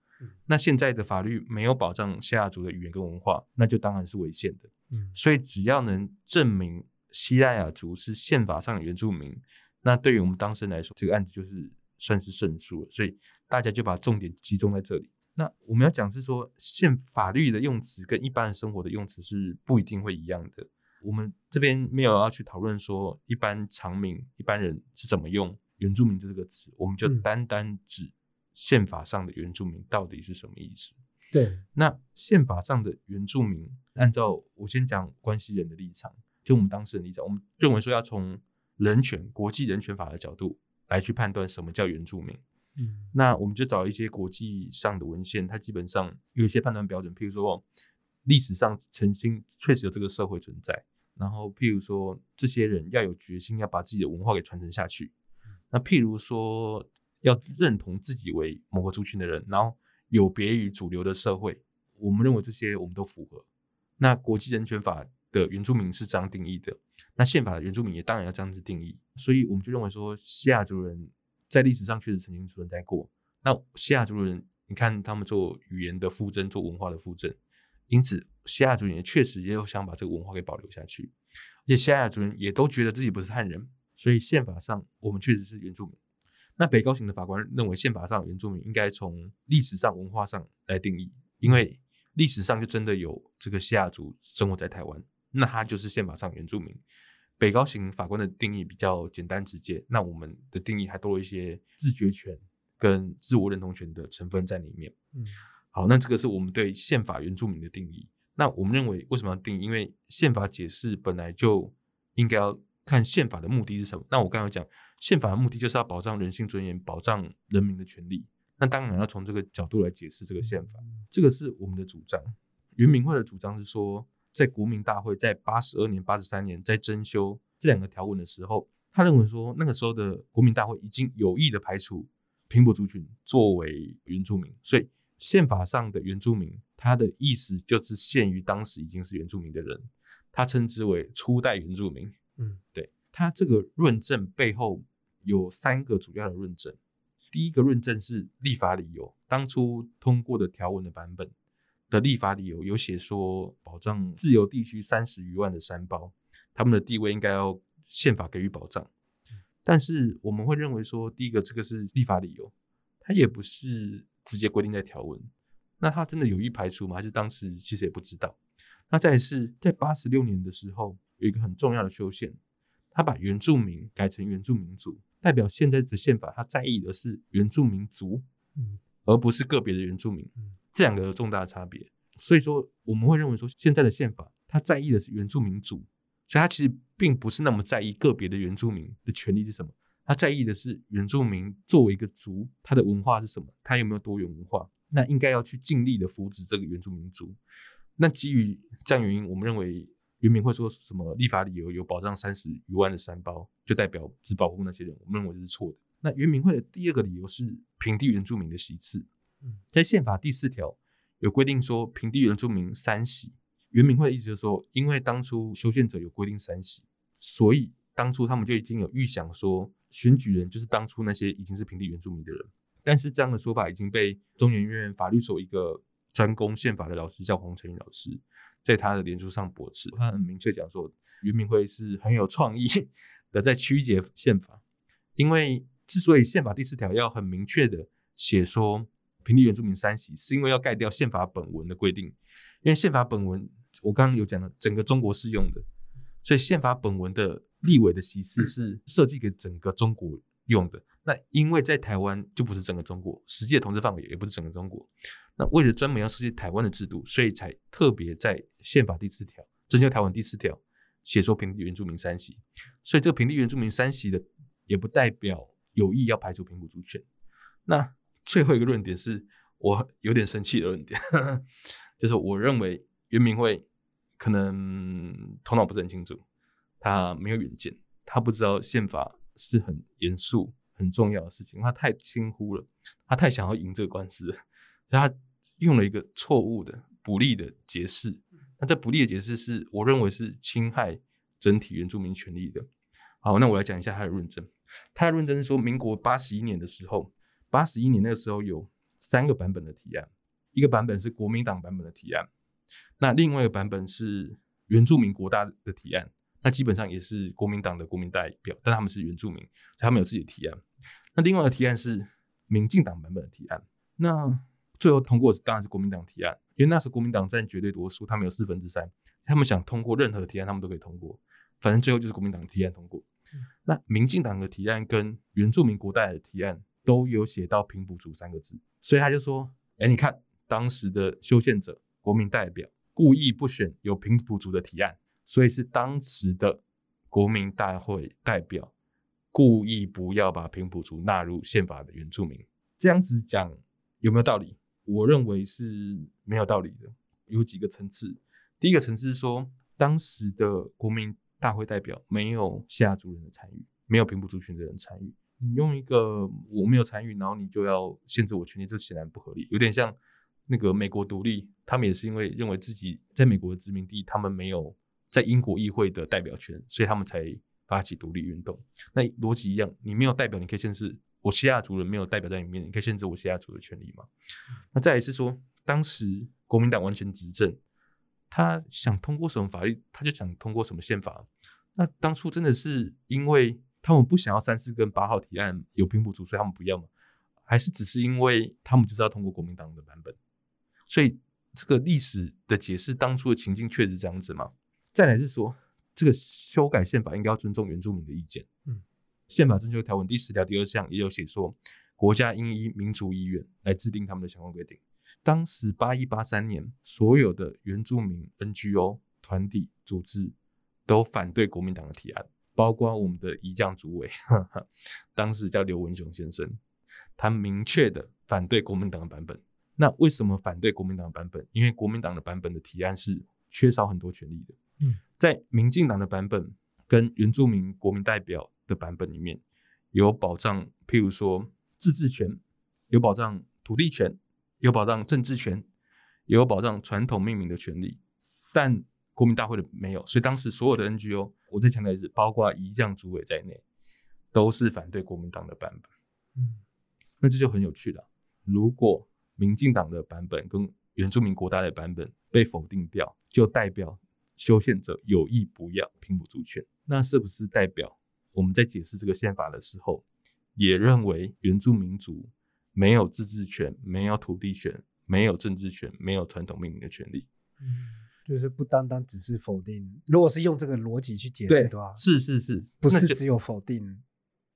那现在的法律没有保障西亚族的语言跟文化，那就当然是违宪的。嗯，所以只要能证明西拉雅族是宪法上的原住民，那对于我们当事人来说，这个案子就是算是胜诉了。所以大家就把重点集中在这里。那我们要讲是说，宪法律的用词跟一般生活的用词是不一定会一样的。我们这边没有要去讨论说一般常民一般人是怎么用原住民这个词，我们就单单指宪法上的原住民到底是什么意思。对，那宪法上的原住民，按照我先讲关系人的立场，就我们当事人立场，我们认为说要从人权、国际人权法的角度来去判断什么叫原住民。嗯，那我们就找一些国际上的文献，它基本上有一些判断标准，譬如说历史上曾经确实有这个社会存在，然后譬如说这些人要有决心要把自己的文化给传承下去，那譬如说要认同自己为某个族群的人，然后。有别于主流的社会，我们认为这些我们都符合。那国际人权法的原住民是这样定义的，那宪法的原住民也当然要这样子定义。所以我们就认为说，西亚族人在历史上确实曾经存在过。那西亚族人，你看他们做语言的复振，做文化的复振，因此西亚族人确实也有想把这个文化给保留下去。而且西亚族人也都觉得自己不是汉人，所以宪法上我们确实是原住民。那北高庭的法官认为，宪法上原住民应该从历史上、文化上来定义，因为历史上就真的有这个西亚族生活在台湾，那他就是宪法上原住民。北高庭法官的定义比较简单直接，那我们的定义还多了一些自觉权跟自我认同权的成分在里面。嗯，好，那这个是我们对宪法原住民的定义。那我们认为为什么要定义？因为宪法解释本来就应该要。看宪法的目的是什么？那我刚刚讲，宪法的目的就是要保障人性尊严，保障人民的权利。那当然要从这个角度来解释这个宪法，这个是我们的主张。原民会的主张是说，在国民大会在八十二年、八十三年在征修这两个条文的时候，他认为说那个时候的国民大会已经有意的排除平埔族群作为原住民，所以宪法上的原住民，他的意思就是限于当时已经是原住民的人，他称之为初代原住民。嗯，对他这个论证背后有三个主要的论证。第一个论证是立法理由，当初通过的条文的版本的立法理由有写说，保障自由地区三十余万的山胞，他们的地位应该要宪法给予保障。但是我们会认为说，第一个这个是立法理由，它也不是直接规定在条文。那他真的有意排除吗？还是当时其实也不知道？那再是在八十六年的时候。有一个很重要的修宪，他把原住民改成原住民族，代表现在的宪法，他在意的是原住民族，嗯，而不是个别的原住民，嗯，这两个有重大的差别。所以说，我们会认为说，现在的宪法，他在意的是原住民族，所以他其实并不是那么在意个别的原住民的权利是什么，他在意的是原住民作为一个族，他的文化是什么，他有没有多元文化，那应该要去尽力的扶持这个原住民族。那基于这样原因，我们认为。原民会说什么立法理由有保障三十余万的山包，就代表只保护那些人，我们认为这是错的。那原民会的第二个理由是平地原住民的席次，在宪法第四条有规定说平地原住民三席。原民会的意思就是说，因为当初修宪者有规定三席，所以当初他们就已经有预想说选举人就是当初那些已经是平地原住民的人。但是这样的说法已经被中研院法律所一个专攻宪法的老师叫黄成宇老师。在他的连书上驳斥，他很明确讲说，原民会是很有创意的在曲解宪法，因为之所以宪法第四条要很明确的写说平地原住民三席，是因为要盖掉宪法本文的规定，因为宪法本文我刚刚有讲了，整个中国适用的，所以宪法本文的立委的席次是设计给整个中国用的。那因为在台湾就不是整个中国，实际的统治范围也不是整个中国。那为了专门要设计台湾的制度，所以才特别在宪法第四条征求台湾第四条写说平地原住民三席。所以这个平地原住民三席的，也不代表有意要排除平埔族权。那最后一个论点是我有点生气的论点，就是我认为原民会可能头脑不是很清楚，他没有远见，他不知道宪法是很严肃。很重要的事情，他太轻忽了，他太想要赢这个官司，所以他用了一个错误的、不利的解释。那这不利的解释是我认为是侵害整体原住民权利的。好，那我来讲一下他的论证。他的论证是说，民国八十一年的时候，八十一年那个时候有三个版本的提案，一个版本是国民党版本的提案，那另外一个版本是原住民国大的提案。那基本上也是国民党的国民代表，但他们是原住民，他们有自己的提案。那另外的提案是民进党版本的提案。那最后通过当然是国民党提案，因为那时候国民党占绝对多数，他们有四分之三，他们想通过任何提案，他们都可以通过。反正最后就是国民党提案通过。那民进党的提案跟原住民国代的提案都有写到平埔族三个字，所以他就说：“哎，你看当时的修宪者国民代表故意不选有平埔族的提案，所以是当时的国民大会代表故意不要把平埔族纳入宪法的原住民。”这样子讲有没有道理？我认为是没有道理的，有几个层次。第一个层次是说，当时的国民大会代表没有西亚族人的参与，没有平埔族群的人参与。你用一个我没有参与，然后你就要限制我权利，这显然不合理。有点像那个美国独立，他们也是因为认为自己在美国的殖民地，他们没有在英国议会的代表权，所以他们才发起独立运动。那逻辑一样，你没有代表，你可以限制我西亚族人没有代表在里面，你可以限制我西亚族的权利吗？那再一次说，当时国民党完全执政。他想通过什么法律，他就想通过什么宪法。那当初真的是因为他们不想要三四跟八号提案有拼不足，所以他们不要吗？还是只是因为他们就是要通过国民党的版本？所以这个历史的解释，当初的情境确实这样子吗？再来是说，这个修改宪法应该要尊重原住民的意见。嗯，宪法征求条文第十条第二项也有写说，国家应依民族意愿来制定他们的相关规定。当时八一八三年，所有的原住民 NGO 团体组织都反对国民党的提案，包括我们的一将主委，当时叫刘文雄先生，他明确的反对国民党的版本。那为什么反对国民党的版本？因为国民党的版本的提案是缺少很多权利的。嗯，在民进党的版本跟原住民国民代表的版本里面，有保障，譬如说自治权，有保障土地权。有保障政治权，也有保障传统命名的权利，但国民大会的没有，所以当时所有的 NGO，我再强调一次，包括一将主委在内，都是反对国民党的版本。嗯，那这就很有趣了。如果民进党的版本跟原住民国大的版本被否定掉，就代表修宪者有意不要平埔族权，那是不是代表我们在解释这个宪法的时候，也认为原住民族？没有自治权，没有土地权，没有政治权，没有传统命名的权利。嗯，就是不单单只是否定，如果是用这个逻辑去解释的话，是是是，不是只有否定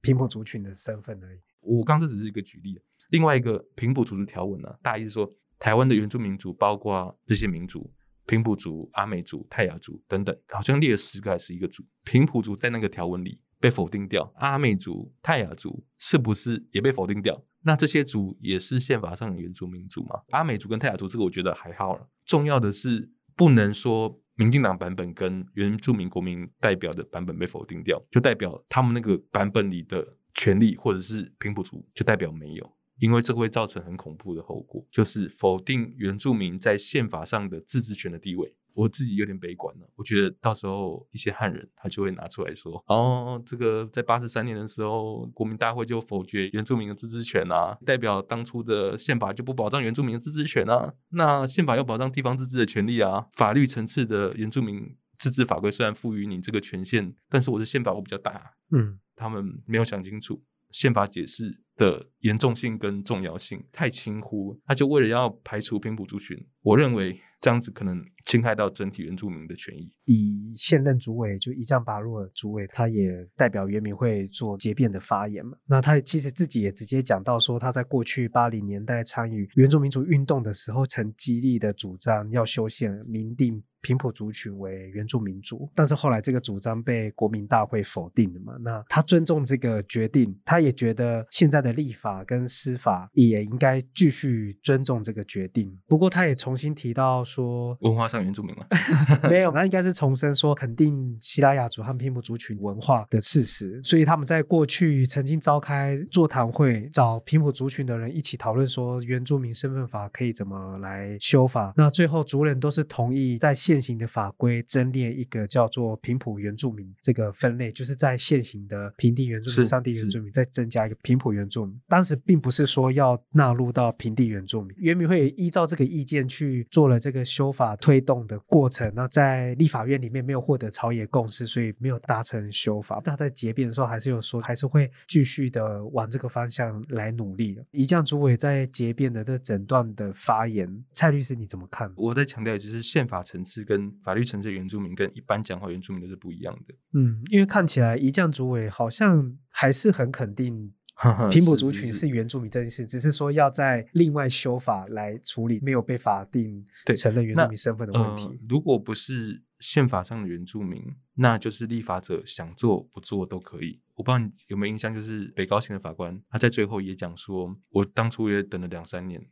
平埔族群的身份而已。我刚这只是一个举例，另外一个平埔族的条文呢，大意是说，台湾的原住民族包括这些民族，平埔族、阿美族、泰雅族等等，好像列了十个还是一个族，平埔族在那个条文里。被否定掉，阿美族、泰雅族是不是也被否定掉？那这些族也是宪法上的原住民族吗？阿美族跟泰雅族这个我觉得还好了，重要的是不能说民进党版本跟原住民国民代表的版本被否定掉，就代表他们那个版本里的权利或者是平埔族就代表没有，因为这会造成很恐怖的后果，就是否定原住民在宪法上的自治权的地位。我自己有点悲观了，我觉得到时候一些汉人他就会拿出来说，哦，这个在八十三年的时候，国民大会就否决原住民的自治权啊，代表当初的宪法就不保障原住民的自治权啊，那宪法要保障地方自治的权利啊，法律层次的原住民自治法规虽然赋予你这个权限，但是我的宪法我比较大，嗯，他们没有想清楚。宪法解释的严重性跟重要性太轻忽，他就为了要排除平埔族群，我认为这样子可能侵害到整体原住民的权益。以现任主委就一将拔落的主委，他也代表原民会做结辩的发言嘛。那他其实自己也直接讲到说，他在过去八零年代参与原住民族运动的时候，曾极力的主张要修宪明定。平埔族群为原住民族，但是后来这个主张被国民大会否定了嘛？那他尊重这个决定，他也觉得现在的立法跟司法也应该继续尊重这个决定。不过他也重新提到说，文化上原住民嘛，没有，那应该是重申说肯定希拉雅族和平埔族群文化的事实。所以他们在过去曾经召开座谈会，找平埔族群的人一起讨论说原住民身份法可以怎么来修法。那最后族人都是同意在现现行的法规增列一个叫做平埔原住民这个分类，就是在现行的平地原住民、山地原住民再增加一个平埔原住住民。当时并不是说要纳入到平地原住民，原民会依照这个意见去做了这个修法推动的过程。那在立法院里面没有获得朝野共识，所以没有达成修法。他在结辩的时候还是有说，还是会继续的往这个方向来努力的。一将主委在结辩的这整段的发言，蔡律师你怎么看？我在强调就是宪法层次跟法律层次原住民跟一般讲话原住民都是不一样的。嗯，因为看起来一将主委好像还是很肯定 平埔族群是原住民这件事，只是说要在另外修法来处理没有被法定承认原住民身份的问题。如果不是宪法上的原住民，那就是立法者想做不做都可以。我不知道你有没有印象，就是北高庭的法官，他在最后也讲说，我当初也等了两三年，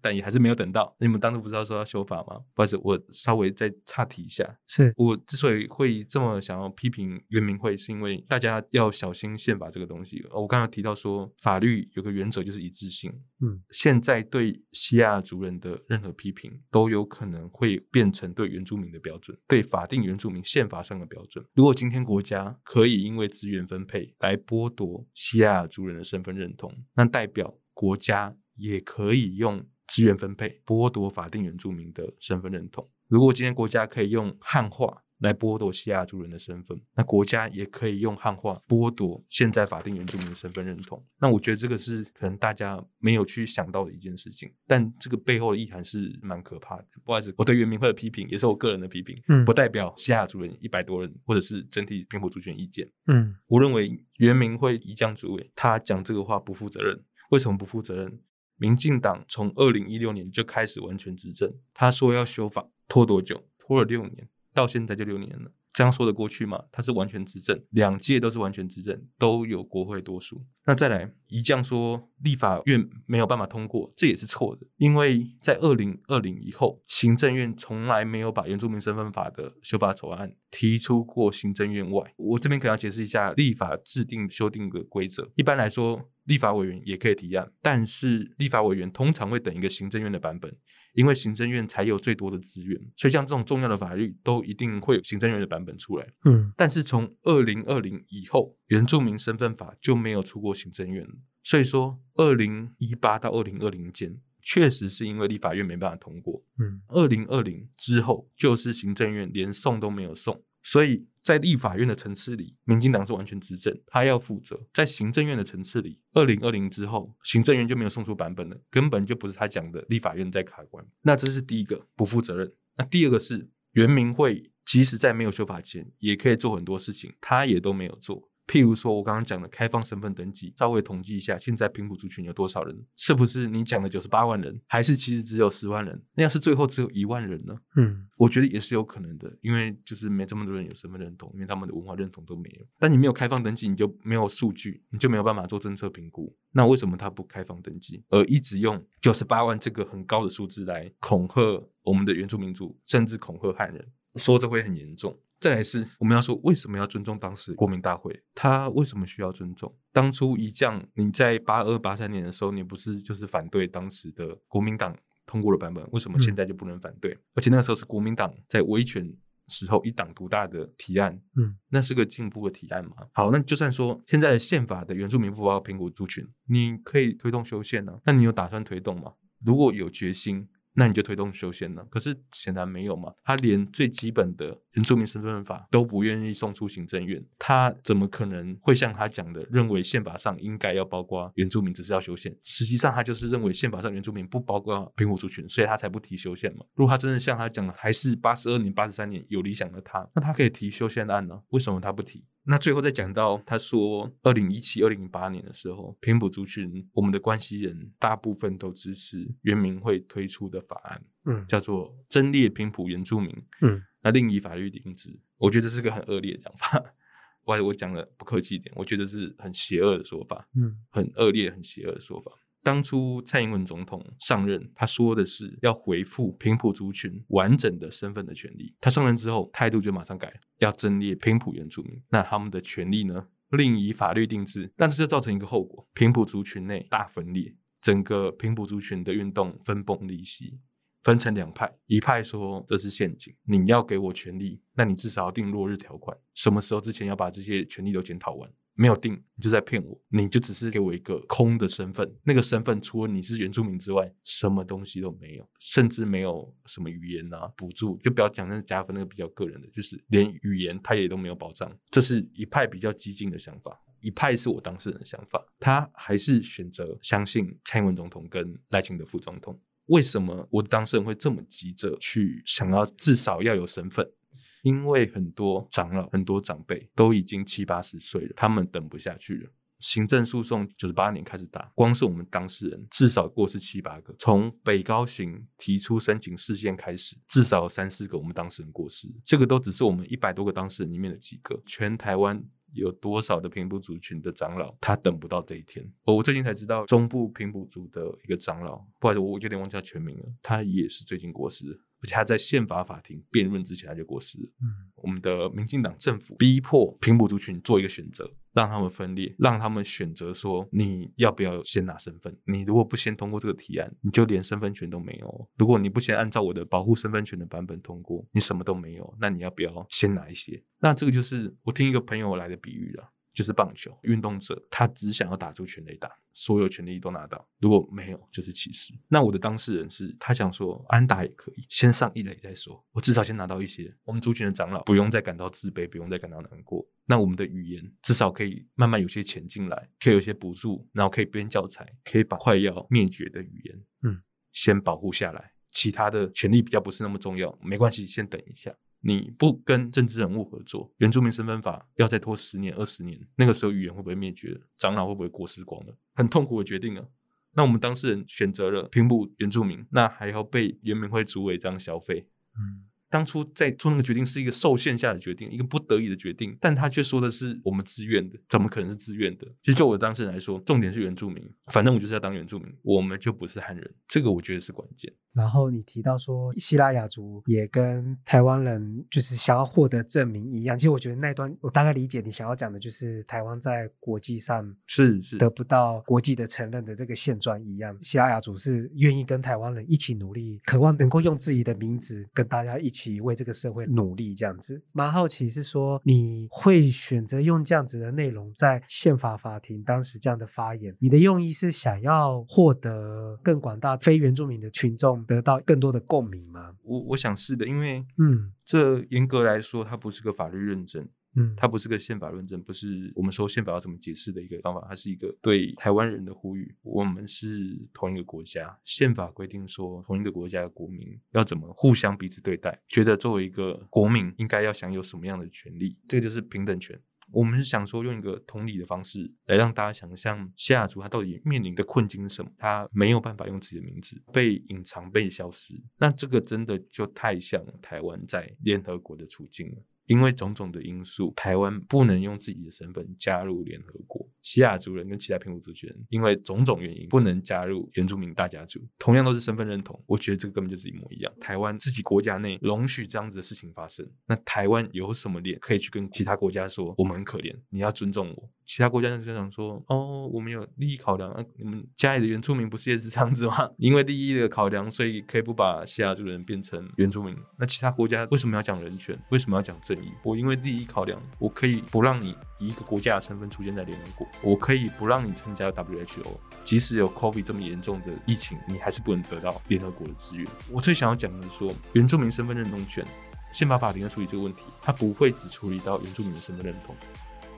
但也还是没有等到。你们当初不知道说要修法吗？不好意思，我稍微再岔题一下。是我之所以会这么想要批评原民会，是因为大家要小心宪法这个东西。我刚刚提到说，法律有个原则就是一致性。嗯，现在对西亚族人的任何批评，都有可能会变成对原住民的标准，对法定原住民宪法上的标准。如果今天国家可以因为资源分配，来剥夺西亚族人的身份认同，那代表国家也可以用资源分配剥夺法定原住民的身份认同。如果今天国家可以用汉化。来剥夺西亚族人的身份，那国家也可以用汉化剥夺现在法定原住民的身份认同。那我觉得这个是可能大家没有去想到的一件事情，但这个背后的意涵是蛮可怕的。不好意思，我对原民会的批评也是我个人的批评，嗯，不代表西亚族人一百多人或者是整体平埔族群意见。嗯，我认为原民会一将主委他讲这个话不负责任。为什么不负责任？民进党从二零一六年就开始完全执政，他说要修法，拖多久？拖了六年。到现在就六年了，这样说得过去吗？他是完全执政，两届都是完全执政，都有国会多数。那再来，一将说立法院没有办法通过，这也是错的，因为在二零二零以后，行政院从来没有把原住民身份法的修法草案提出过行政院外。我这边可能要解释一下立法制定修订的规则。一般来说。立法委员也可以提案，但是立法委员通常会等一个行政院的版本，因为行政院才有最多的资源，所以像这种重要的法律都一定会有行政院的版本出来。嗯，但是从二零二零以后，原住民身份法就没有出过行政院所以说二零一八到二零二零间，确实是因为立法院没办法通过。嗯，二零二零之后就是行政院连送都没有送。所以在立法院的层次里，民进党是完全执政，他要负责；在行政院的层次里，二零二零之后，行政院就没有送出版本了，根本就不是他讲的立法院在卡关。那这是第一个不负责任。那第二个是，原民会即使在没有修法前，也可以做很多事情，他也都没有做。譬如说，我刚刚讲的开放身份登记，稍微统计一下，现在平埔族群有多少人？是不是你讲的九十八万人，还是其实只有十万人？那要是最后只有一万人呢？嗯，我觉得也是有可能的，因为就是没这么多人有身份认同，因为他们的文化认同都没有。但你没有开放登记，你就没有数据，你就没有办法做政策评估。那为什么他不开放登记，而一直用九十八万这个很高的数字来恐吓我们的原住民族，甚至恐吓汉人，说这会很严重？再来是，我们要说为什么要尊重当时国民大会？他为什么需要尊重？当初一将你在八二八三年的时候，你不是就是反对当时的国民党通过的版本？为什么现在就不能反对？而且那时候是国民党在威权时候一党独大的提案，嗯，那是个进步的提案嘛？好，那就算说现在的宪法的原住民不包括平谷族群，你可以推动修宪呢？那你有打算推动吗？如果有决心。那你就推动修宪了，可是显然没有嘛。他连最基本的原住民身份法都不愿意送出行政院，他怎么可能会像他讲的，认为宪法上应该要包括原住民，只是要修宪？实际上他就是认为宪法上原住民不包括平埔族群，所以他才不提修宪嘛。如果他真的像他讲的，还是八十二年、八十三年有理想的他，那他可以提修宪案呢？为什么他不提？那最后再讲到，他说，二零一七、二零一八年的时候，平埔族群我们的关系人大部分都支持原民会推出的法案，嗯，叫做增列平埔原住民，嗯，那另以法律定制。我觉得是个很恶劣的讲法，我我讲的不客气一点，我觉得是很邪恶的说法，嗯，很恶劣、很邪恶的说法。当初蔡英文总统上任，他说的是要回复平埔族群完整的身份的权利。他上任之后，态度就马上改，要增列平埔原住民。那他们的权利呢，另以法律定制。但是这造成一个后果：平埔族群内大分裂，整个平埔族群的运动分崩离析，分成两派。一派说这是陷阱，你要给我权利，那你至少要定落日条款，什么时候之前要把这些权利都检讨完。没有定，你就在骗我，你就只是给我一个空的身份，那个身份除了你是原住民之外，什么东西都没有，甚至没有什么语言啊补助，就不要讲那个加分那个比较个人的，就是连语言他也都没有保障，这是一派比较激进的想法。一派是我当事人的想法，他还是选择相信蔡英文总统跟赖清德副总统。为什么我当事人会这么急着去想要至少要有身份？因为很多长老、很多长辈都已经七八十岁了，他们等不下去了。行政诉讼九十八年开始打，光是我们当事人至少过世七八个。从北高行提出申请事件开始，至少三四个我们当事人过世。这个都只是我们一百多个当事人里面的几个，全台湾。有多少的平埔族群的长老，他等不到这一天。我最近才知道，中部平埔族的一个长老，不好意思，我有点忘记他全名了。他也是最近过世，他在宪法法庭辩论之前他就过世了。嗯，我们的民进党政府逼迫平埔族群做一个选择。让他们分裂，让他们选择说你要不要先拿身份？你如果不先通过这个提案，你就连身份权都没有。如果你不先按照我的保护身份权的版本通过，你什么都没有。那你要不要先拿一些？那这个就是我听一个朋友来的比喻了。就是棒球运动者，他只想要打出全垒打，所有权利都拿到。如果没有，就是歧视。那我的当事人是他想说，安打也可以，先上一垒再说。我至少先拿到一些。我们族群的长老不用再感到自卑，不用再感到难过。那我们的语言至少可以慢慢有些钱进来，可以有些补助，然后可以编教材，可以把快要灭绝的语言，嗯，先保护下来。其他的权利比较不是那么重要，没关系，先等一下。你不跟政治人物合作，原住民身份法要再拖十年、二十年，那个时候语言会不会灭绝？长老会不会过世光了？很痛苦的决定啊！那我们当事人选择了平埔原住民，那还要被原民会主委这样消费？嗯。当初在做那个决定是一个受限下的决定，一个不得已的决定，但他却说的是我们自愿的，怎么可能是自愿的？其实就我当事人来说，重点是原住民，反正我就是要当原住民，我们就不是汉人，这个我觉得是关键。然后你提到说希腊雅族也跟台湾人就是想要获得证明一样，其实我觉得那段我大概理解你想要讲的就是台湾在国际上是是得不到国际的承认的这个现状一样，希腊雅族是愿意跟台湾人一起努力，渴望能够用自己的名字跟大家一起。为这个社会努力，这样子蛮好奇，是说你会选择用这样子的内容在宪法法庭当时这样的发言，你的用意是想要获得更广大非原住民的群众得到更多的共鸣吗？我我想是的，因为嗯，这严格来说，它不是个法律认证。嗯，它不是个宪法论证，不是我们说宪法要怎么解释的一个方法，它是一个对台湾人的呼吁。我们是同一个国家，宪法规定说同一个国家的国民要怎么互相彼此对待，觉得作为一个国民应该要享有什么样的权利，这个就是平等权。我们是想说用一个同理的方式来让大家想象西雅族他到底面临的困境是什么，他没有办法用自己的名字被隐藏、被消失，那这个真的就太像台湾在联合国的处境了。因为种种的因素，台湾不能用自己的身份加入联合国。西亚族人跟其他平埔族群，因为种种原因不能加入原住民大家族，同样都是身份认同，我觉得这个根本就是一模一样。台湾自己国家内容许这样子的事情发生，那台湾有什么脸可以去跟其他国家说我们很可怜，你要尊重我？其他国家就想说，哦，我们有利益考量，啊，你们家里的原住民不是也是这样子吗？因为利益的考量，所以可以不把西亚族人变成原住民。那其他国家为什么要讲人权？为什么要讲正义？我因为利益考量，我可以不让你。以一个国家的身份出现在联合国，我可以不让你参加 WHO，即使有 COVID 这么严重的疫情，你还是不能得到联合国的资源。我最想要讲的是说，原住民身份认同权，宪法法庭要处理这个问题，它不会只处理到原住民的身份认同。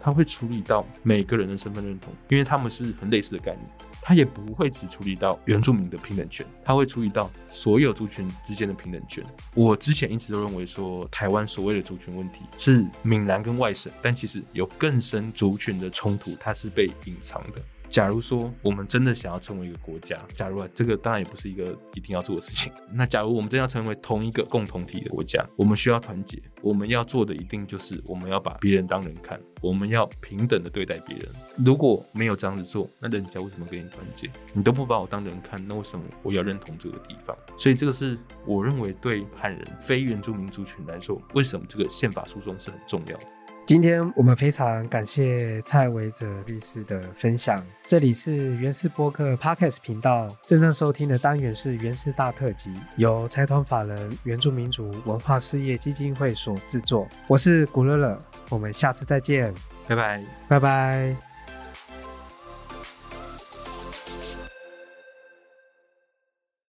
他会处理到每个人的身份认同，因为他们是很类似的概念。他也不会只处理到原住民的平等权，他会处理到所有族群之间的平等权。我之前一直都认为说，台湾所谓的族群问题是闽南跟外省，但其实有更深族群的冲突，它是被隐藏的。假如说我们真的想要成为一个国家，假如啊，这个当然也不是一个一定要做的事情。那假如我们真要成为同一个共同体的国家，我们需要团结。我们要做的一定就是我们要把别人当人看，我们要平等的对待别人。如果没有这样子做，那人家为什么跟你团结？你都不把我当人看，那为什么我要认同这个地方？所以这个是我认为对汉人非原住民族群来说，为什么这个宪法诉讼是很重要的。今天我们非常感谢蔡维哲律师的分享。这里是原始播客 Podcast 频道，正在收听的单元是原始大特辑，由财团法人原住民族文化事业基金会所制作。我是古乐乐，我们下次再见。拜拜，拜拜。